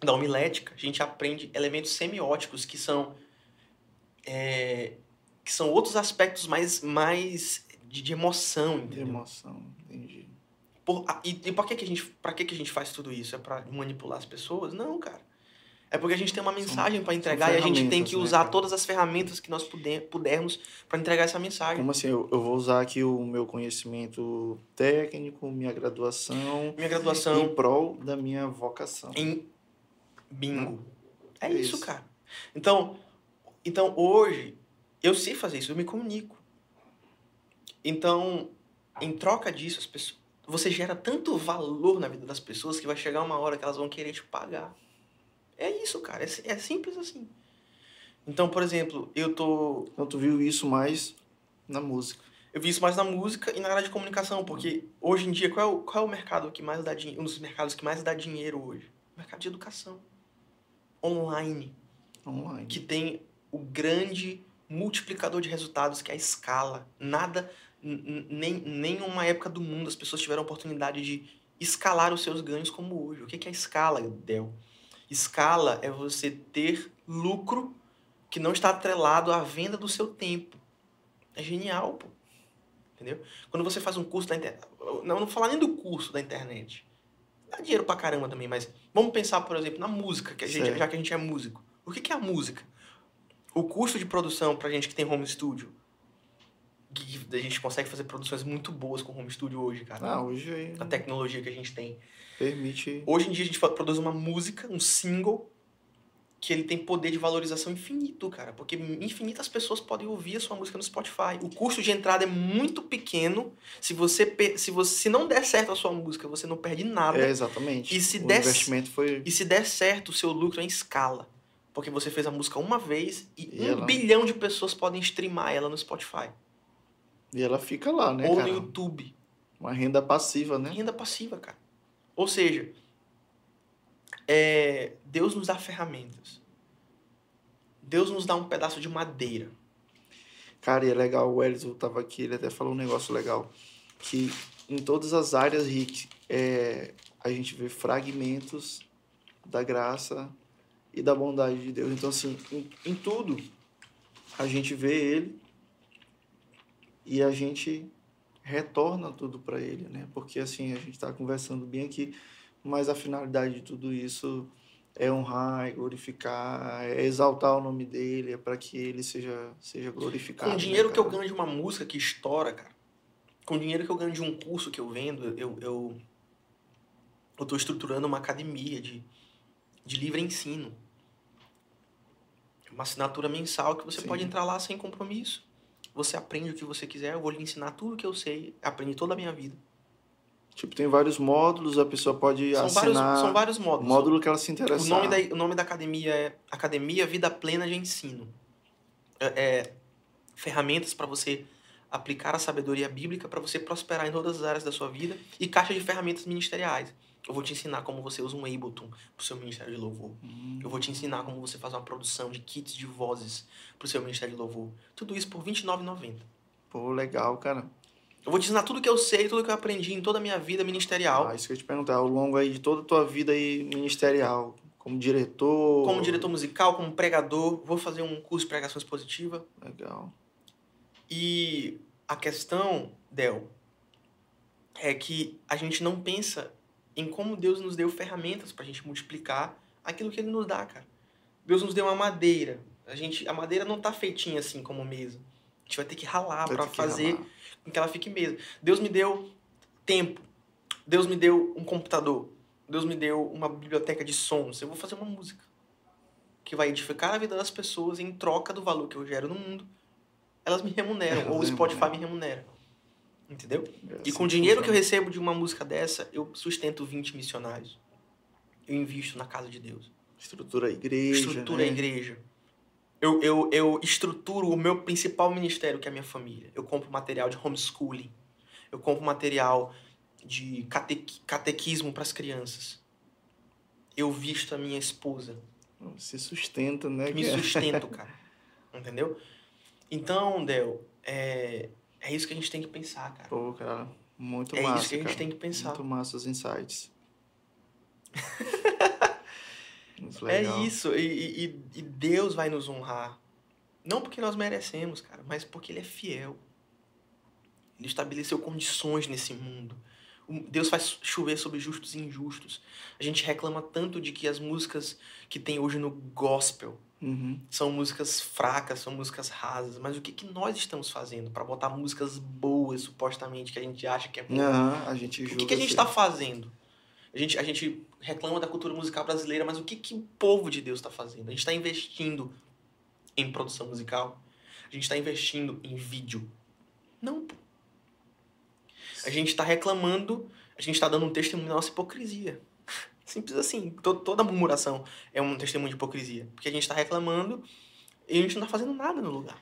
da homilética, a gente aprende elementos semióticos que são é, que são outros aspectos mais mais de, de emoção, De entendeu? emoção, entendi. Por, a- e e por que, que, a gente, pra que, que a gente faz tudo isso? É pra manipular as pessoas? Não, cara. É porque a gente tem uma mensagem pra entregar e a gente tem que né, usar cara? todas as ferramentas que nós puder, pudermos pra entregar essa mensagem. Como assim? Eu, eu vou usar aqui o meu conhecimento técnico, minha graduação, Minha graduação em prol da minha vocação. em bingo. É É isso, isso. cara. Então, então, hoje, eu sei fazer isso, eu me comunico. Então, em troca disso, as pessoas, você gera tanto valor na vida das pessoas que vai chegar uma hora que elas vão querer te pagar. É isso, cara. É, é simples assim. Então, por exemplo, eu tô. Então tu viu isso mais na música. Eu vi isso mais na música e na área de comunicação, porque hoje em dia, qual é o, qual é o mercado que mais dá dinheiro? Um dos mercados que mais dá dinheiro hoje? O mercado de educação. Online. Online. que tem o grande multiplicador de resultados, que é a escala. Nada, n- n- nem nenhuma época do mundo as pessoas tiveram a oportunidade de escalar os seus ganhos como hoje. O que que é escala, Del? Escala é você ter lucro que não está atrelado à venda do seu tempo. É genial, pô. Entendeu? Quando você faz um curso da internet. Não, não falar nem do curso da internet. Dá dinheiro pra caramba também, mas vamos pensar, por exemplo, na música, que a gente, já que a gente é músico. O que que é a música? O custo de produção pra gente que tem home studio. A gente consegue fazer produções muito boas com home studio hoje, cara. Ah, hoje aí A tecnologia que a gente tem. permite. Hoje em dia a gente produz uma música, um single, que ele tem poder de valorização infinito, cara. Porque infinitas pessoas podem ouvir a sua música no Spotify. O custo de entrada é muito pequeno. Se você, se você se não der certo a sua música, você não perde nada. É, exatamente. E se o der- investimento foi. E se der certo, o seu lucro é em escala. Porque você fez a música uma vez e, E um ela- bilhão de pessoas podem streamar ela no Spotify. E ela fica lá, né, ou cara? no YouTube. Uma renda passiva, né? Renda passiva, cara. Ou seja, é, Deus nos dá ferramentas. Deus nos dá um pedaço de madeira. Cara, e é legal, o Elton tava aqui, ele até falou um negócio legal. Que em todas as áreas, Rick, é, a gente vê fragmentos da graça e da bondade de Deus. Então, assim, em, em tudo, a gente vê ele e a gente retorna tudo para ele, né? Porque, assim, a gente está conversando bem aqui, mas a finalidade de tudo isso é honrar, é glorificar, é exaltar o nome dele, é para que ele seja, seja glorificado. Com o né, dinheiro que eu ganho de uma música que estoura, cara. Com o dinheiro que eu ganho de um curso que eu vendo, eu, eu, eu tô estruturando uma academia de, de livre ensino. Uma assinatura mensal que você Sim. pode entrar lá sem compromisso. Você aprende o que você quiser, eu vou lhe ensinar tudo que eu sei, aprendi toda a minha vida. Tipo, tem vários módulos, a pessoa pode São assinar vários, são vários o módulos. módulo que ela se O interessar. nome, da, o nome da academia é Academia Vida Plena de Ensino. É, é ferramentas para você aplicar a sabedoria bíblica para você prosperar em todas as áreas da sua vida e caixa de ferramentas ministeriais. Eu vou te ensinar como você usa um Ableton para o seu ministério de louvor. Hum, Eu vou te ensinar como você faz uma produção de kits de vozes para o seu ministério de louvor. Tudo isso por R$ 29,90. Pô, legal, cara. Eu vou te ensinar tudo que eu sei, tudo que eu aprendi em toda a minha vida ministerial. Ah, isso que eu ia te perguntar, ao longo aí de toda a tua vida aí ministerial, como diretor... Como diretor musical, como pregador, vou fazer um curso de pregação expositiva. Legal. E a questão, Del, é que a gente não pensa em como Deus nos deu ferramentas pra gente multiplicar aquilo que ele nos dá, cara. Deus nos deu uma madeira. A gente, a madeira não tá feitinha assim como mesa. A gente vai ter que ralar que fazer ralar. Com que ela fique mesa. Deus me deu tempo. Deus me deu um computador. Deus me deu uma biblioteca de sons. Eu vou fazer uma música que vai edificar a vida das pessoas em troca do valor que eu gero no mundo. Elas me remuneram, Elas ou o Spotify remuneram. me remunera. Entendeu? É E com o dinheiro que eu funciona. recebo de uma música dessa, eu sustento 20 missionários. Eu invisto na casa de Deus. Estrutura a igreja, Estrutura né? a igreja. Eu, eu, eu estruturo o meu principal ministério, que é a minha família. Eu compro material de homeschooling. Eu compro material de catequi- catequismo para as crianças. Eu visto a minha esposa. Se sustenta, né? Me é- sustento, [LAUGHS] cara. Entendeu? Então, Del, é, é isso que a gente tem que pensar, cara. Pô, cara, muito É massa, isso que a gente cara. tem que pensar. Muito massa os insights. [LAUGHS] É isso. E, e, e Deus vai nos honrar. Não porque nós merecemos, cara, mas porque Ele é fiel. Ele estabeleceu condições nesse mundo. Deus faz chover sobre justos e injustos. A gente reclama tanto de que as músicas que tem hoje no gospel Uhum. são músicas fracas, são músicas rasas. Mas o que, que nós estamos fazendo para botar músicas boas, supostamente, que a gente acha que é boa? Aham, a gente O que, que a gente está fazendo? A gente, a gente reclama da cultura musical brasileira, mas o que, que o povo de Deus está fazendo? A gente está investindo em produção musical? A gente está investindo em vídeo? Não, pô. A gente está reclamando, a gente está dando um testemunho da nossa hipocrisia. [LAUGHS] Simples assim. To- toda murmuração é um testemunho de hipocrisia. Porque a gente está reclamando e a gente não está fazendo nada no lugar.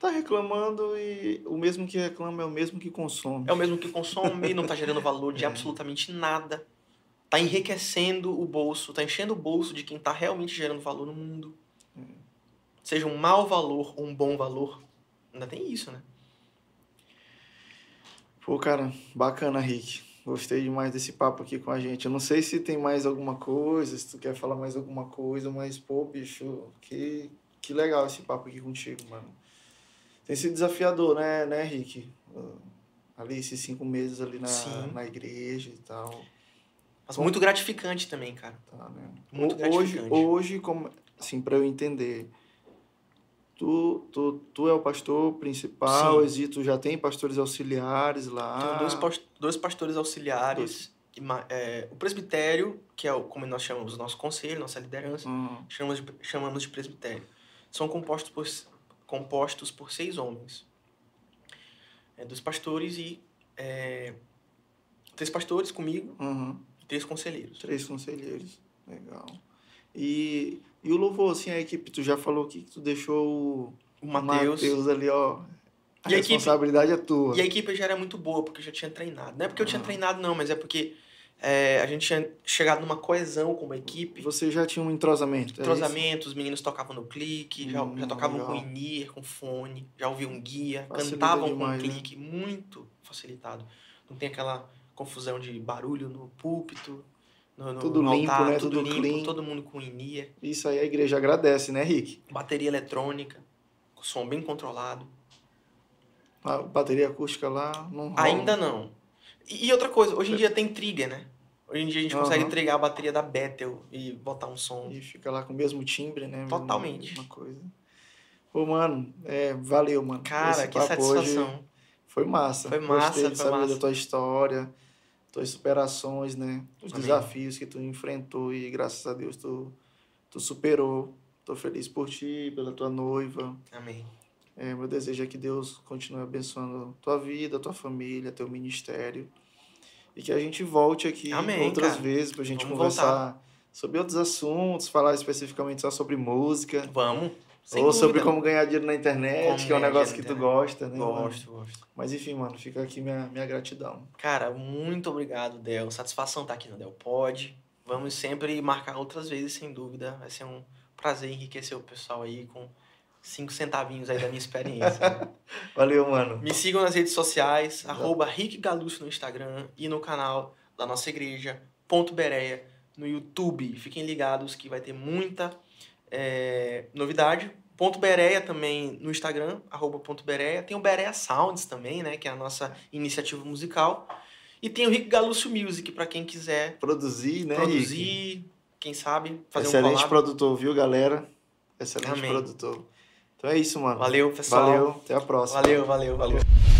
Tá reclamando e o mesmo que reclama é o mesmo que consome. É o mesmo que consome, não está gerando valor de [LAUGHS] É. absolutamente nada. Está enriquecendo o bolso, está enchendo o bolso de quem está realmente gerando valor no mundo. Seja um mau valor ou um bom valor. Ainda tem isso, né? Pô, cara, bacana, Rick. Gostei demais desse papo aqui com a gente. Eu não sei se tem mais alguma coisa, se tu quer falar mais alguma coisa, mas, pô, bicho, que, que legal esse papo aqui contigo, mano. Tem sido desafiador, né, né, Rick? Uh, Ali, esses cinco meses ali na, Sim. na igreja e tal. Mas muito gratificante também, cara. Tá, né? Muito Ho- hoje, gratificante. hoje, como, assim, para eu entender, tu, tu, tu é o pastor principal, existe, tu já tem pastores auxiliares lá. Tenho dois, dois pastores auxiliares. e ma- é, o presbitério, que é o, como nós chamamos o nosso conselho, nossa liderança, Hum, chamamos de, chamamos de presbitério. São compostos por, compostos por seis homens. É, dois pastores e... é, três pastores comigo uhum. Três conselheiros. Três conselheiros. Legal. E, e o louvor, assim, a equipe, tu já falou aqui que tu deixou o. Mateus ali, ó. A E a equipe- responsabilidade é tua. E a equipe já era muito boa, porque eu já tinha treinado. Não é porque eu tinha Ah. treinado, não, mas é porque é, a gente tinha chegado numa coesão como equipe. Você já tinha um entrosamento. é? Entrosamento, os meninos tocavam no clique, já, Hum, já tocavam legal. com in-ear, com fone, já ouviam um guia, Facilita cantavam demais, com né? clique, muito facilitado. Não tem aquela confusão de barulho no púlpito, no, no, Tudo limpo, altar, né? tudo Tudo limpo, clean. todo mundo com in-ear, Isso aí a igreja agradece, né, Rick? bateria eletrônica, som bem controlado. A bateria acústica lá não rola. Ainda não. E, outra coisa, hoje em dia tem trigger, né? Hoje em dia a gente Aham. consegue entregar a bateria da Bethel e botar um som. E fica lá com o mesmo timbre, né? Totalmente. Mesma coisa. Pô, mano, é, valeu, mano. Cara, Esse que satisfação. foi massa. Foi massa, Gostei de foi saber massa. da tua história, tuas superações, né? Os Amém. desafios que tu enfrentou e graças a Deus tu, tu superou. Tô feliz por ti, pela tua noiva. Amém. É, meu desejo é que Deus continue abençoando tua vida, tua família, teu ministério. e que a gente volte aqui Amém, outras cara. vezes pra gente Vamos conversar sobre outros assuntos, falar especificamente só sobre música. Vamos. Sem ou sobre dúvida. como ganhar dinheiro na internet, Como que é um negócio que tu gosta, né? mano? Gosto, gosto. Mas enfim, mano, fica aqui minha, minha gratidão. Cara, muito obrigado, Del. Satisfação estar aqui no Del Pod. Vamos sempre marcar outras vezes, sem dúvida. Vai ser um prazer enriquecer o pessoal aí com cinco centavinhos aí da minha experiência. [LAUGHS] Valeu, mano. Me sigam nas redes sociais, arroba Rick Galúcio no Instagram e no canal da nossa igreja, Ponto Bereia, no YouTube. Fiquem ligados que vai ter muita é, novidade. Ponto Bereia também no Instagram, arroba Ponto Bereia. Tem o Bereia Sounds também, né? Que é a nossa iniciativa musical. E tem o Rick Galúcio Music, para quem quiser Produzir, né, Rick? produzir, quem sabe, fazer um Excelente produtor, viu, galera? Excelente Amém. produtor. Então é isso, mano. Valeu, pessoal. Valeu, até a próxima. Valeu, valeu, valeu.